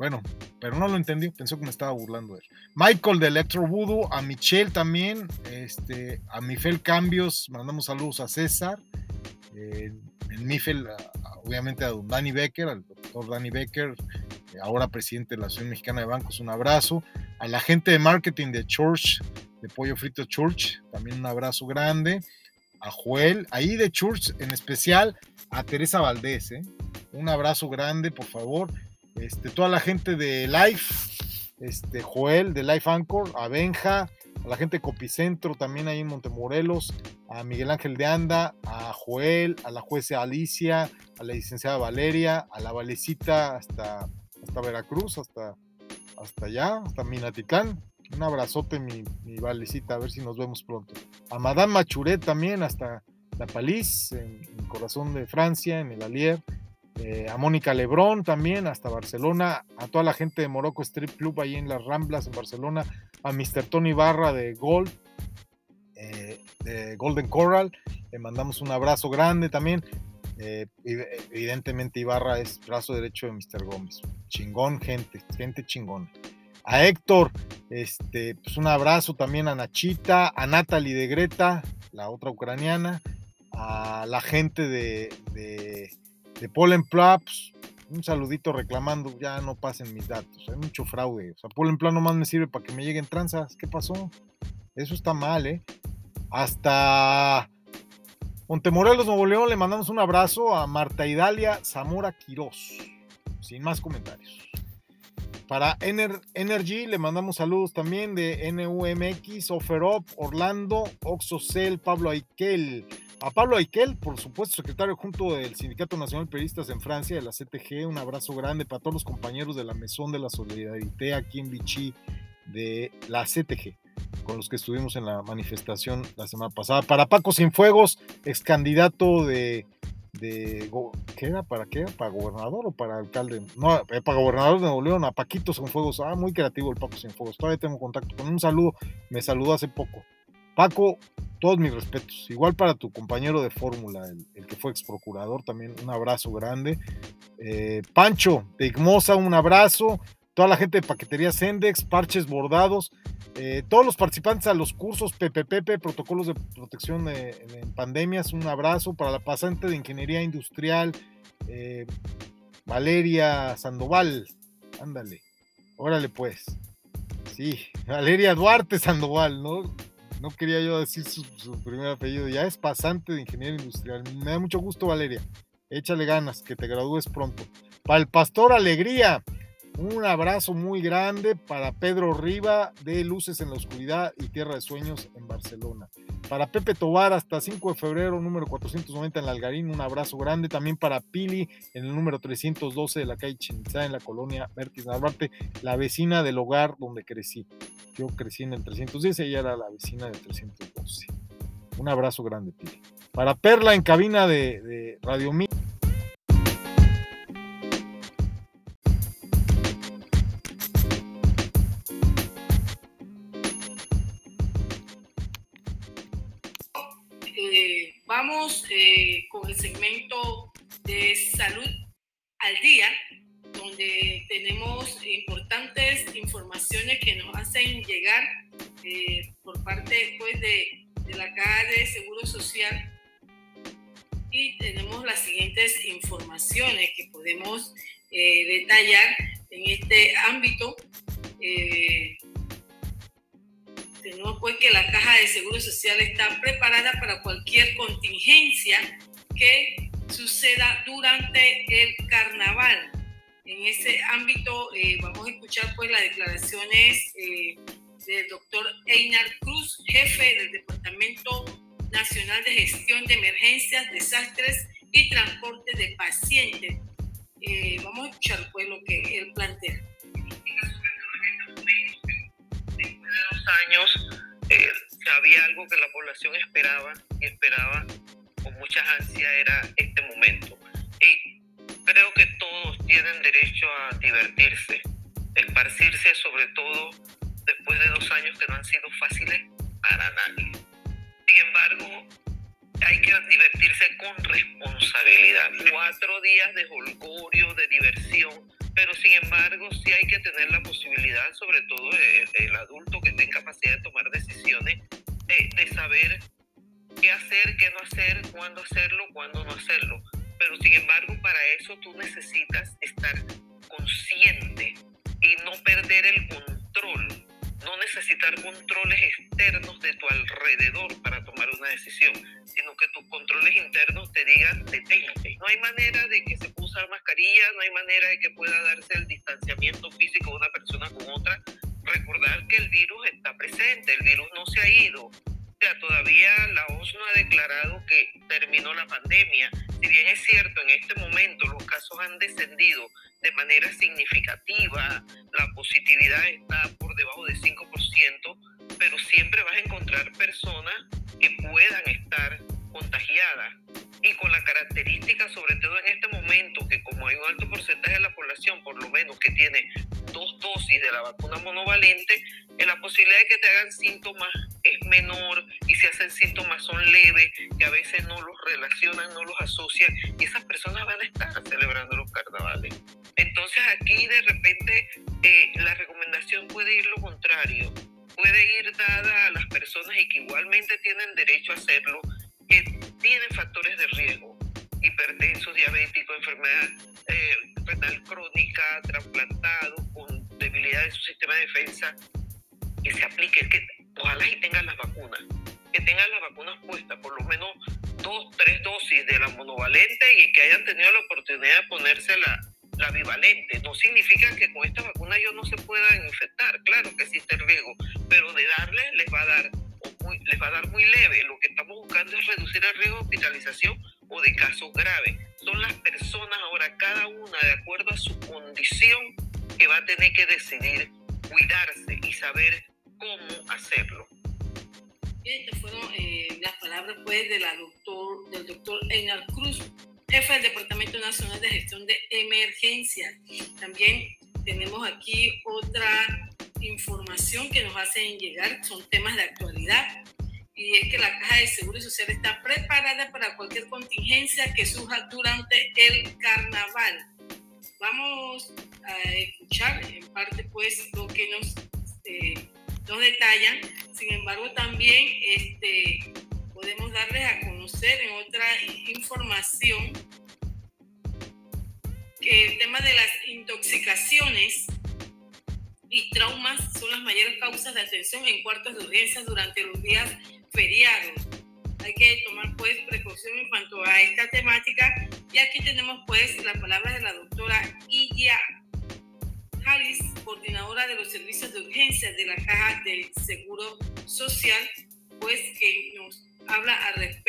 [SPEAKER 1] Bueno, pero no lo entendió, pensó que me estaba burlando él. Michael de Electro Voodoo, a Michelle también, este, a Mifel Cambios, mandamos saludos a César, en Mifel, obviamente a don Danny Becker, al doctor Danny Becker, eh, ahora presidente de la Asociación Mexicana de Bancos, un abrazo. A la gente de marketing de Church, de Pollo Frito Church, también un abrazo grande. A Joel, ahí de Church en especial, a Teresa Valdés, ¿eh? un abrazo grande, por favor este, toda la gente de Life, este, Joel de Life Anchor, a Benja, a la gente de Copicentro también ahí en Montemorelos, a Miguel Ángel de Anda, a Joel, a la jueza Alicia, a la licenciada Valeria, a la Valecita hasta, hasta Veracruz, hasta, hasta allá, hasta Minatitlán. Un abrazote, mi, mi Valecita, a ver si nos vemos pronto. A Madame Machuret también, hasta La Paliz, en, en Corazón de Francia, en el Alier eh, a Mónica Lebrón también, hasta Barcelona, a toda la gente de Morocco Strip Club ahí en las Ramblas en Barcelona, a Mr. Tony Barra de Gold, eh, de Golden Coral, le mandamos un abrazo grande también. Eh, evidentemente Ibarra es brazo derecho de Mr. Gómez. Chingón, gente, gente chingón. A Héctor, este, pues un abrazo también a Nachita, a Natalie de Greta, la otra ucraniana, a la gente de Pollen Plaps, un saludito reclamando, ya no pasen mis datos, hay mucho fraude. O sea, Pollen Plan nomás me sirve para que me lleguen tranzas. ¿Qué pasó? Eso está mal, ¿eh? Hasta Montemorelos, Nuevo León, le mandamos un abrazo a Marta Idalia Zamora Quirós. Sin más comentarios. Para Energy le mandamos saludos también de NUMX, Offerop, Orlando, Oxocel, Pablo Aikel, a Pablo Aikel, por supuesto, secretario junto del Sindicato Nacional de Periodistas en Francia, de la CTG, un abrazo grande para todos los compañeros de la Mesón de la Solidaridad aquí en Vichy de la CTG, con los que estuvimos en la manifestación la semana pasada. Para Paco Sinfuegos, ex candidato de, ¿qué era? ¿Para qué? ¿Para gobernador o para alcalde? No, eh, para gobernador de Nuevo León, a Paquito Cienfuegos. Ah, muy creativo el Paco Cienfuegos. Todavía tengo contacto con un saludo. Me saludó hace poco. Paco, todos mis respetos. Igual para tu compañero de fórmula, el, que fue ex procurador, también un abrazo grande. Eh, Pancho de Igmosa, un abrazo. Toda la gente de Paquetería Sendex, Parches Bordados, eh, todos los participantes a los cursos PPPP, Protocolos de Protección de- en Pandemias, un abrazo para la pasante de Ingeniería Industrial, eh, Valeria Sandoval, ándale, órale pues. Sí, Valeria Duarte Sandoval, ¿no? No quería yo decir su, primer apellido, ya es pasante de Ingeniería Industrial. Me da mucho gusto, Valeria. Échale ganas, que te gradúes pronto. Para el Pastor Alegría, un abrazo muy grande para Pedro Riva de Luces en la Oscuridad y Tierra de Sueños en Barcelona. Para Pepe Tobar hasta 5 de febrero, número 490 en la Algarín, un abrazo grande. También para Pili en el número 312 de la calle Chinizá en la colonia Mertis Narvarte, la vecina del hogar donde crecí. Yo crecí en el 310 y ella era la vecina del 312. Un abrazo grande, Pili. Para Perla en cabina de, de Radio Mí.
[SPEAKER 3] Eh, con el segmento de salud al día, donde tenemos importantes informaciones que nos hacen llegar eh, por parte pues, de, la Caja de Seguro Social. Y tenemos las siguientes informaciones que podemos eh, detallar en este ámbito. Tenemos pues que la caja de seguro social está preparada para cualquier contingencia que suceda durante el carnaval. En ese ámbito eh, vamos a escuchar pues las declaraciones eh, del doctor Einar Cruz, jefe del Departamento Nacional de Gestión de Emergencias, Desastres y Transporte de Pacientes. Eh, vamos a escuchar pues lo que él plantea.
[SPEAKER 14] Años eh, había algo que la población esperaba y esperaba con mucha ansia era este momento. Y creo que todos tienen derecho a divertirse, esparcirse sobre todo después de dos años que no han sido fáciles para nadie. Sin embargo, hay que divertirse con responsabilidad. Cuatro días de holgorio, de diversión, pero sin embargo sí hay que tener la posibilidad, sobre todo el, adulto que tenga capacidad de tomar decisiones, eh, de saber qué hacer, qué no hacer, cuándo hacerlo, cuándo no hacerlo. Pero sin embargo para eso tú necesitas estar consciente y no perder el control, no necesitar controles externos de tu alrededor para tomar una decisión, sino que tus controles internos te digan detente. No hay manera de que se pueda usar mascarilla, no hay manera de que pueda darse el distanciamiento físico de una persona con otra. Recordar que el virus está presente, el virus no se ha ido. Sea, todavía la OMS no ha declarado que terminó la pandemia. Si bien es cierto, en este momento los casos han descendido de manera significativa, la positividad está por debajo del 5%, pero siempre vas a encontrar personas que puedan estar contagiadas y con la característica, sobre todo en este momento, que como hay un alto porcentaje de la población, por lo menos que tiene dos dosis de la vacuna monovalente, en la posibilidad de que te hagan síntomas es menor y si hacen síntomas son leves, que a veces no los relacionan, no los asocian, y esas personas van a estar celebrando los carnavales. Entonces aquí de repente eh, la recomendación puede ir lo contrario, puede ir dada a las personas y que igualmente tienen derecho a hacerlo, que tienen factores de riesgo, hipertensos, diabéticos, enfermedad eh, renal crónica, trasplantado, con debilidad de su sistema de defensa, que se aplique, que ojalá y tengan las vacunas, que tengan las vacunas puestas, por lo menos dos, tres dosis de la monovalente y que hayan tenido la oportunidad de ponerse la, la bivalente. No significa que con esta vacuna ellos no se puedan infectar, claro que existe el riesgo, pero de darles les va a dar muy, les va a dar muy leve. Lo que estamos buscando es reducir el riesgo de hospitalización o de casos graves. Son las personas ahora, cada una de acuerdo a su condición, que va a tener que decidir cuidarse y saber cómo hacerlo.
[SPEAKER 3] Estas fueron eh, las palabras pues, de la doctor, del doctor Einar Cruz, jefe del Departamento Nacional de Gestión de Emergencias. También tenemos aquí otra información que nos hacen llegar, son temas de actualidad y es que la Caja de Seguro Social está preparada para cualquier contingencia que surja durante el carnaval. Vamos a escuchar en parte pues lo que nos, eh, nos detallan, sin embargo también este, podemos darles a conocer en otra información que el tema de las intoxicaciones y traumas son las mayores causas de atención en cuartos de urgencia durante los días feriados. Hay que tomar pues precaución en cuanto a esta temática y aquí tenemos pues las palabras de la doctora Iya Coordinadora de los servicios de urgencia de la Caja de Seguro Social, pues que nos habla al respecto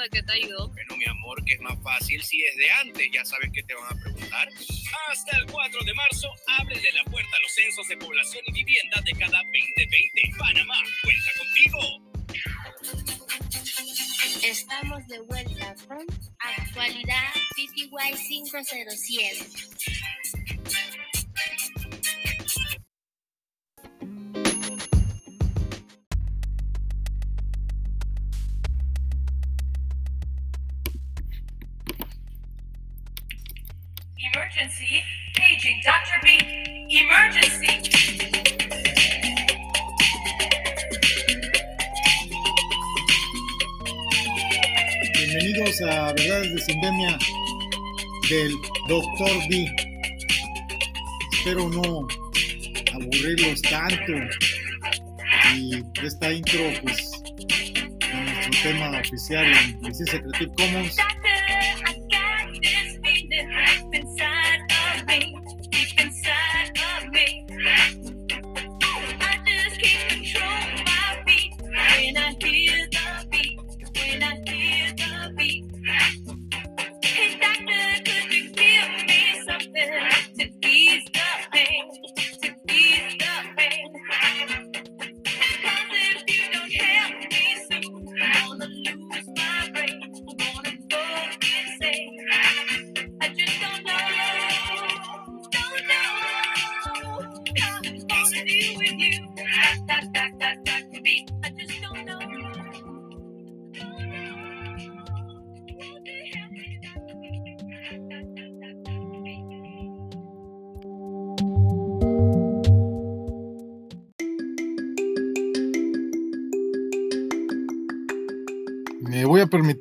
[SPEAKER 3] de
[SPEAKER 15] qué te ayudó?
[SPEAKER 16] Bueno, mi amor, que es más fácil si desde antes ya sabes que te van a preguntar. Hasta el 4 de marzo, ábrele la puerta a los censos de población y vivienda de cada 2020. Panamá, cuenta contigo.
[SPEAKER 9] Estamos de vuelta con Actualidad PTY 507.
[SPEAKER 1] Emergency, paging Dr. B. Emergency.
[SPEAKER 17] Bienvenidos a Verdades de Sindemia del Dr. B. Espero no aburrirlos tanto. Y esta intro, pues, en nuestro tema oficial en Licencia Creative Commons.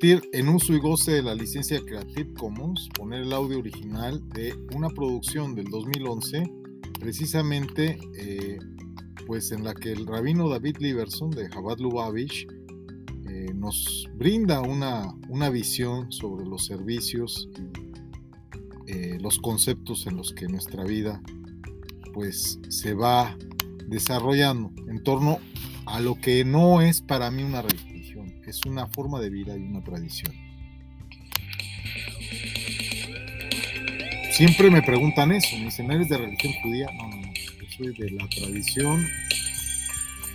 [SPEAKER 1] En uso y goce de la licencia Creative Commons, poner el audio original de una producción del 2011, precisamente eh, pues en la que el rabino David Liberson de Chabad Lubavitch eh, nos brinda una, una, visión sobre los servicios y eh, los conceptos en los que nuestra vida pues se va desarrollando en torno a lo que no es para mí una religión es una forma de vida y una tradición. Siempre me preguntan eso, me dicen, ¿eres de religión judía? No, no, no, yo soy de la tradición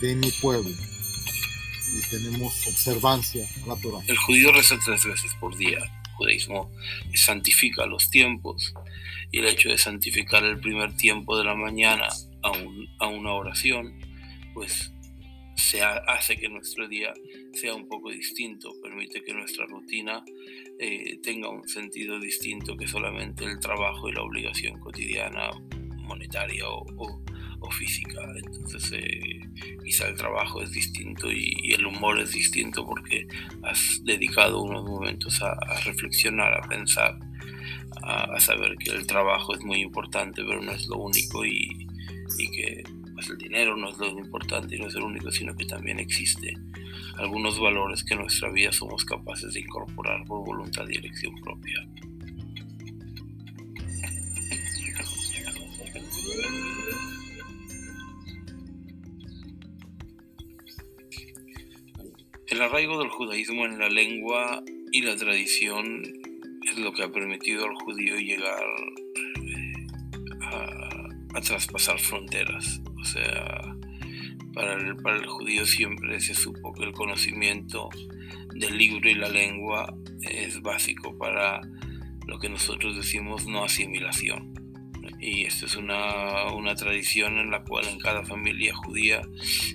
[SPEAKER 1] de mi pueblo y tenemos observancia a la Torah.
[SPEAKER 18] El judío reza tres veces por día. El judaísmo santifica los tiempos y el hecho de santificar el primer tiempo de la mañana a, a una oración, pues se hace que nuestro día sea un poco distinto, permite que nuestra rutina eh, tenga un sentido distinto que solamente el trabajo y la obligación cotidiana monetaria o, física. Entonces eh, quizá el trabajo es distinto y, el humor es distinto porque has dedicado unos momentos a, reflexionar, a pensar, a, saber que el trabajo es muy importante, pero no es lo único y, y que el dinero no es lo importante y no es el único, sino que también existe algunos valores que en nuestra vida somos capaces de incorporar por voluntad y elección propia. El arraigo del judaísmo en la lengua y la tradición es lo que ha permitido al judío llegar a traspasar fronteras. O sea, para el, para el judío siempre se supo que el conocimiento del libro y la lengua es básico para lo que nosotros decimos no asimilación. Y esto es una, una tradición en la cual en cada familia judía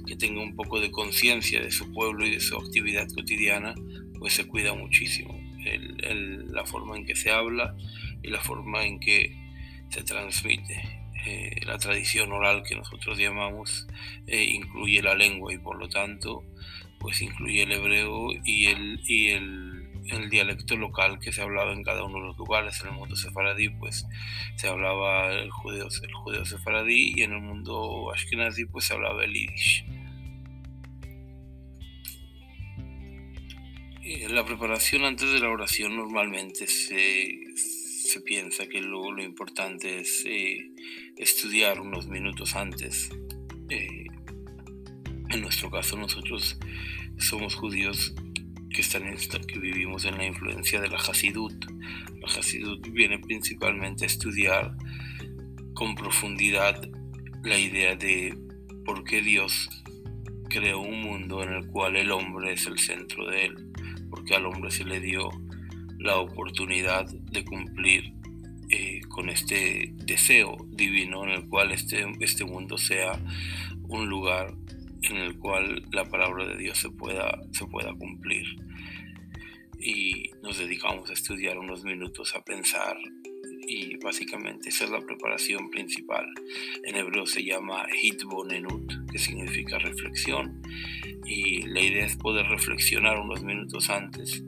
[SPEAKER 18] que tenga un poco de conciencia de su pueblo y de su actividad cotidiana, pues se cuida muchísimo. la forma en que se habla y la forma en que se transmite. Eh, la tradición oral que nosotros llamamos eh, incluye la lengua y por lo tanto pues incluye el hebreo y el, y el, el, dialecto local que se hablaba en cada uno de los lugares. En el mundo sefaradí pues se hablaba el judeo, el judeo sefaradí y en el mundo ashkenazi pues se hablaba el yiddish. Eh, la preparación antes de la oración normalmente se piensa que lo, lo importante es eh, estudiar unos minutos antes. Eh, en nuestro caso nosotros somos judíos que, están en que vivimos en la influencia de la Hasidut. La Hasidut viene principalmente a estudiar con profundidad la idea de por qué Dios creó un mundo en el cual el hombre es el centro de él, porque al hombre se le dio la oportunidad de cumplir eh, con este deseo divino en el cual este, este mundo sea un lugar en el cual la palabra de Dios se pueda, se pueda cumplir. Y nos dedicamos a estudiar unos minutos, a pensar, y básicamente esa es la preparación principal. En hebreo se llama hitbonenut, que significa reflexión, y la idea es poder reflexionar unos minutos antes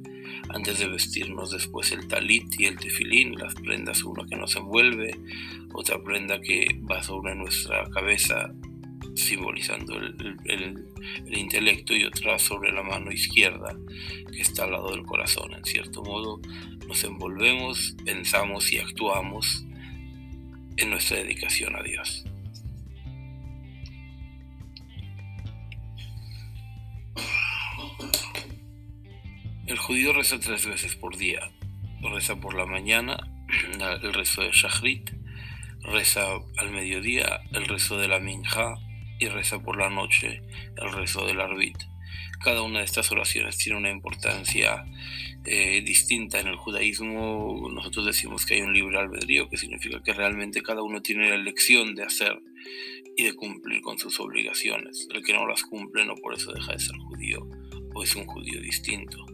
[SPEAKER 18] antes de vestirnos después el talit y el tefilín, las prendas, una que nos envuelve, otra prenda que va sobre nuestra cabeza simbolizando el, el, intelecto y otra sobre la mano izquierda que está al lado del corazón. En cierto modo nos envolvemos, pensamos y actuamos en nuestra dedicación a Dios. El judío reza tres veces por día. Reza por la mañana, [CLEARS THROAT] el rezo de Shachrit, reza al mediodía, el rezo de la Minja y reza por la noche, el rezo del Arbit. Cada una de estas oraciones tiene una importancia eh, distinta en el judaísmo. Nosotros decimos que hay un libre albedrío, que significa que realmente cada uno tiene la elección de hacer y de cumplir con sus obligaciones. El que no las cumple no por eso deja de ser judío es un judío distinto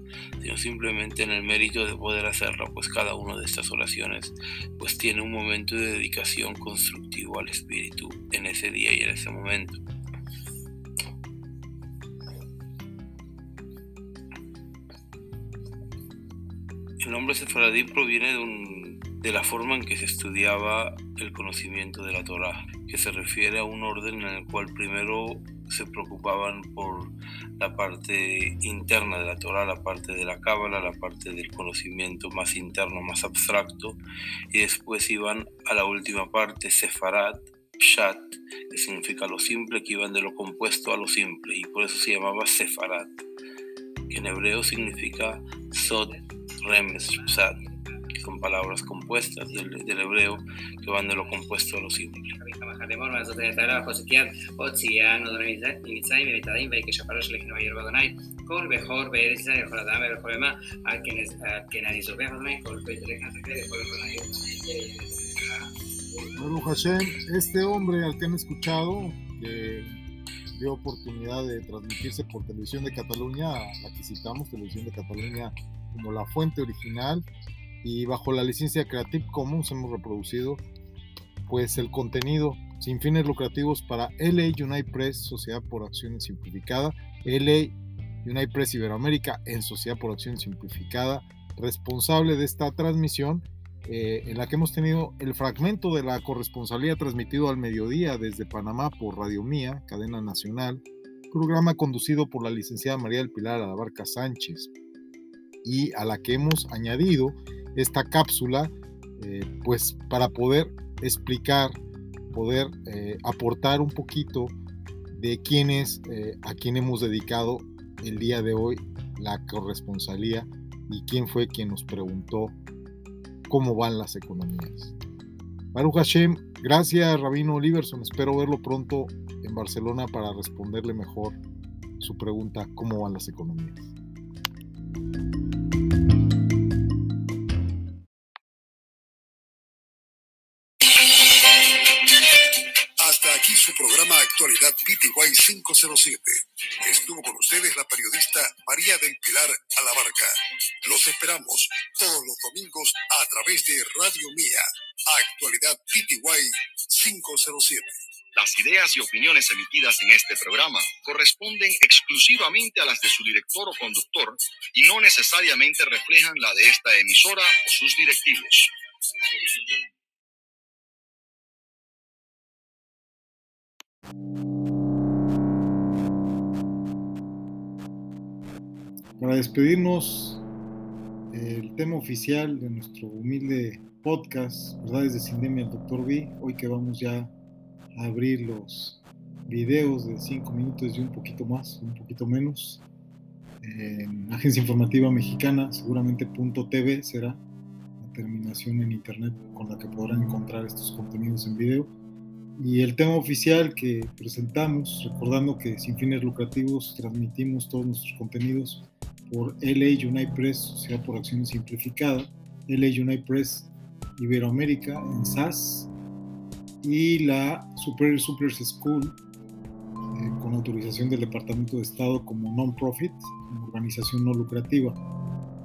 [SPEAKER 18] sino simplemente en el mérito de poder hacerlo, pues cada una de estas oraciones pues tiene un momento de dedicación constructivo al Espíritu en ese día y en ese momento. nombre sefaradí proviene de, un, de, la forma en que se estudiaba el conocimiento de la Torah, que se refiere a un orden en el cual primero se preocupaban por la parte interna de la Torah, la parte de la Cábala, la parte del conocimiento más interno, más abstracto, y después iban a la última parte, Sefarad, Pshat, que significa lo simple, que iban de lo compuesto a lo simple, y por eso se llamaba Sefarad, que en hebreo significa Sod, Remes, Pshat, que son palabras compuestas del, del hebreo que van de lo compuesto a lo simple.
[SPEAKER 19] כל בכור בארץ ישראל יכול אדם ולכל אמה, על כן אני זובח אדוני, כל בית לחם זכה וכל
[SPEAKER 1] Baruch Hashem, este hombre al que han escuchado, que dio oportunidad de transmitirse por Televisión de Cataluña, la que citamos, Televisión de Cataluña como la fuente original, y bajo la licencia Creative Commons hemos reproducido pues el contenido sin fines lucrativos para LA United Press, Sociedad por Acciones Simplificada, LA United Press Iberoamérica en Sociedad por Acciones Simplificada, responsable de esta transmisión eh, en la que hemos tenido el fragmento de la corresponsalía transmitido al mediodía desde Panamá por Radio Mía, cadena nacional, programa conducido por la licenciada María del Pilar Alabarca Sánchez, y a la que hemos añadido esta cápsula, eh, pues para poder explicar, poder eh, aportar un poquito de quién es, a quién hemos dedicado el día de hoy la corresponsalía y quién fue quien nos preguntó cómo van las economías. Baruch Hashem, gracias Rabino Oliverson, espero verlo pronto en Barcelona para responderle mejor su pregunta, ¿cómo van las economías?
[SPEAKER 13] 507. Estuvo con ustedes la periodista María del Pilar Alabarca. Los esperamos todos los domingos a través de Radio Mía. Actualidad PTY 507.
[SPEAKER 2] Las ideas y opiniones emitidas en este programa corresponden exclusivamente a las de su director o conductor y no necesariamente reflejan la de esta emisora o sus directivos.
[SPEAKER 1] Para despedirnos, el tema oficial de nuestro humilde podcast, Verdades de Sindemia, el Dr. B, hoy que vamos ya a abrir los videos de 5 minutos y un poquito más, un poquito menos, en Agencia Informativa Mexicana, seguramente .tv será la terminación en internet con la que podrán encontrar estos contenidos en video. Y el tema oficial que presentamos, recordando que sin fines lucrativos transmitimos todos nuestros contenidos por LA United Press, Sociedad por Acción Simplificada, LA United Press Iberoamérica en SAS y la Superior Suppliers School eh, con autorización del Departamento de Estado como non-profit, organización no lucrativa.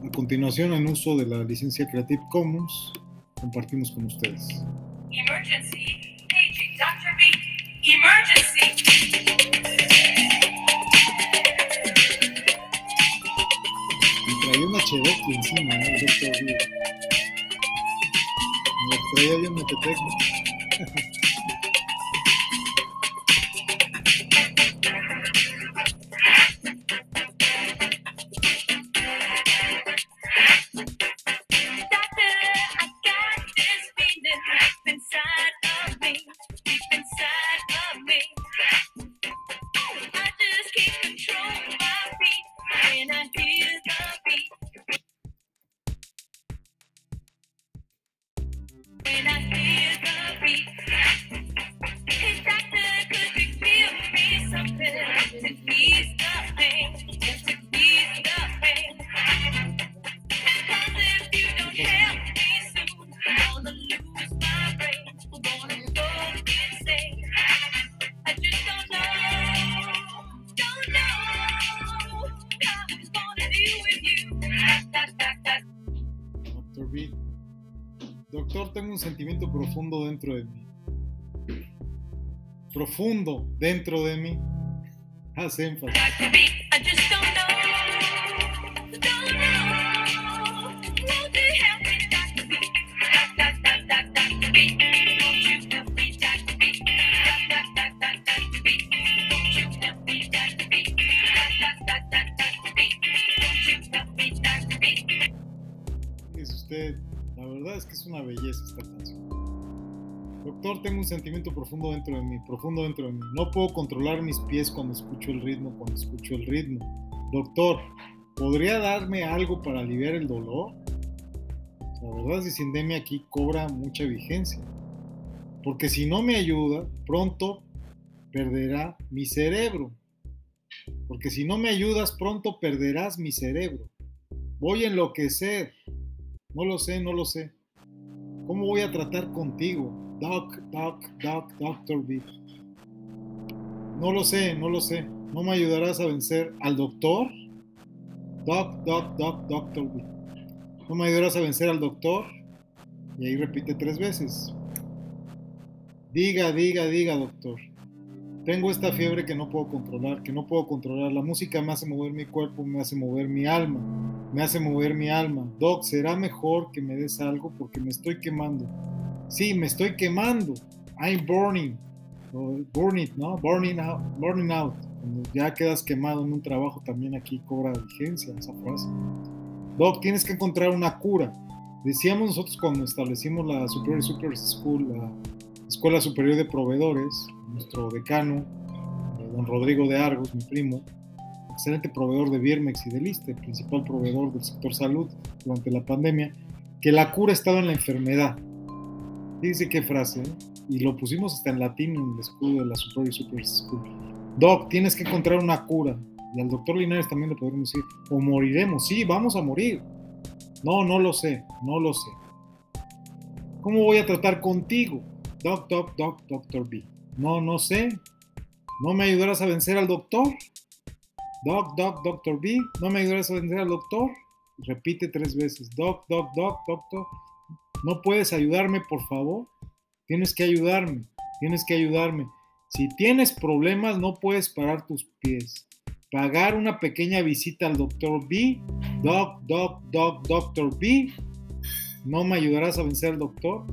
[SPEAKER 1] A continuación, en uso de la licencia Creative Commons, compartimos con ustedes.
[SPEAKER 17] Emergency.
[SPEAKER 1] Me traía una Cherokee encima, ¿eh? otro día. Me traía yo en [LAUGHS] profundo dentro de mí. Haz énfasis.
[SPEAKER 17] Usted, la verdad es que
[SPEAKER 1] es una belleza esta Doctor, tengo un sentimiento profundo dentro de mí, profundo dentro de mí. No puedo controlar mis pies cuando escucho el ritmo, cuando escucho el ritmo. Doctor, ¿podría darme algo para aliviar el dolor? La verdad es que Sindemia aquí cobra mucha vigencia. Porque si no me ayuda, pronto perderá mi cerebro. Porque si no me ayudas, pronto perderás mi cerebro. Voy a enloquecer. No lo sé, no lo sé. ¿Cómo voy a tratar contigo? Doc, Doc, Doc, Doctor B. No lo sé, no lo sé. ¿No me ayudarás a vencer al doctor? Doc, Doc, Doc, Doctor B. ¿No me ayudarás a vencer al doctor? Y ahí repite tres veces. Diga, diga, diga, doctor. Tengo esta fiebre que no puedo controlar, que no puedo controlar. La música me hace mover mi cuerpo, me hace mover mi alma, me hace mover mi alma. Doc, ¿será mejor que me des algo porque me estoy quemando? Sí, me estoy quemando. I'm burning. burn it, ¿no? Burning out. Burning out. Cuando ya quedas quemado en un trabajo, también aquí cobra vigencia esa frase. Doc, tienes que encontrar una cura. Decíamos nosotros cuando establecimos la Superior Super School, la Escuela Superior de Proveedores, nuestro decano, eh, don Rodrigo de Argos, mi primo, excelente proveedor de Birmex y de Liste, principal proveedor del sector salud durante la pandemia, que la cura estaba en la enfermedad. Dice qué frase, y lo pusimos hasta en latín en el escudo de la Superior Super School. Doc, tienes que encontrar una cura. Y al doctor Linares también le podemos decir, o moriremos, sí, vamos a morir. No, no lo sé, no lo sé. ¿Cómo voy a tratar contigo? Doc, doc, doc, doctor B. No, no sé. ¿No me ayudarás a vencer al doctor? Doc, doc, doctor B. ¿No me ayudarás a vencer al doctor? Repite tres veces. Doc, doc, doc, doctor. ¿No puedes ayudarme, por favor? Tienes que ayudarme. Tienes que ayudarme. Si tienes problemas, no puedes parar tus pies pagar una pequeña visita al doctor B, doc, doc, doc, doctor B, ¿no me ayudarás a vencer al doctor?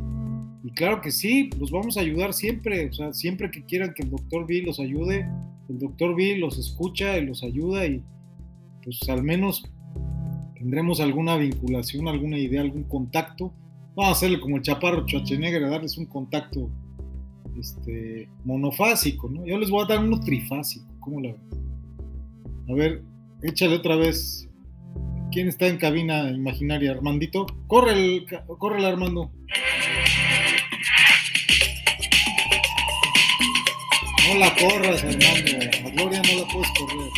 [SPEAKER 1] Y claro que sí, los vamos a ayudar siempre, o sea, siempre que quieran que el doctor B los ayude, el doctor B los escucha y los ayuda y pues al menos tendremos alguna vinculación, alguna idea, algún contacto. Vamos a hacerle como el chaparro Schwarzenegger, darles un contacto este, monofásico, ¿no? Yo les voy a dar uno trifásico, ¿cómo la? A ver, échale otra vez. ¿Quién está en cabina imaginaria? Armandito. Corre el, corre el Armando. No la corras, Armando. A Gloria no la puedes correr.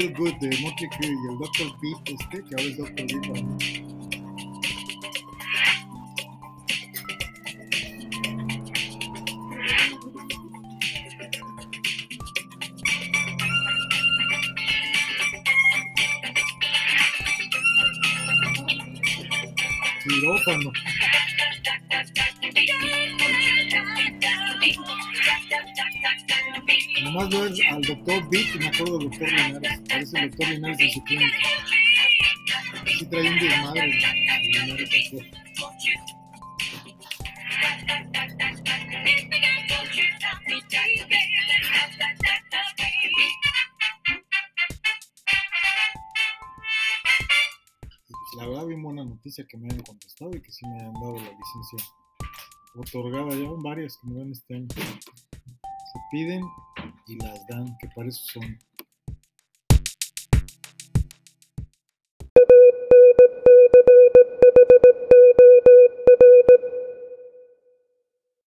[SPEAKER 1] Feel Good de Motley Crue Dr. Beat, este, que ahora es Dr. Beat para. Nomás al doctor Beat y me acuerdo del doctor Linares. parece el doctor Linares de su clínica. Sí trae un desmadre. Pues, la verdad, bien buena noticia que me han contestado y que sí me han dado la licencia otorgada. Ya van varias que me dan este año. Se piden y las dan, que para eso son.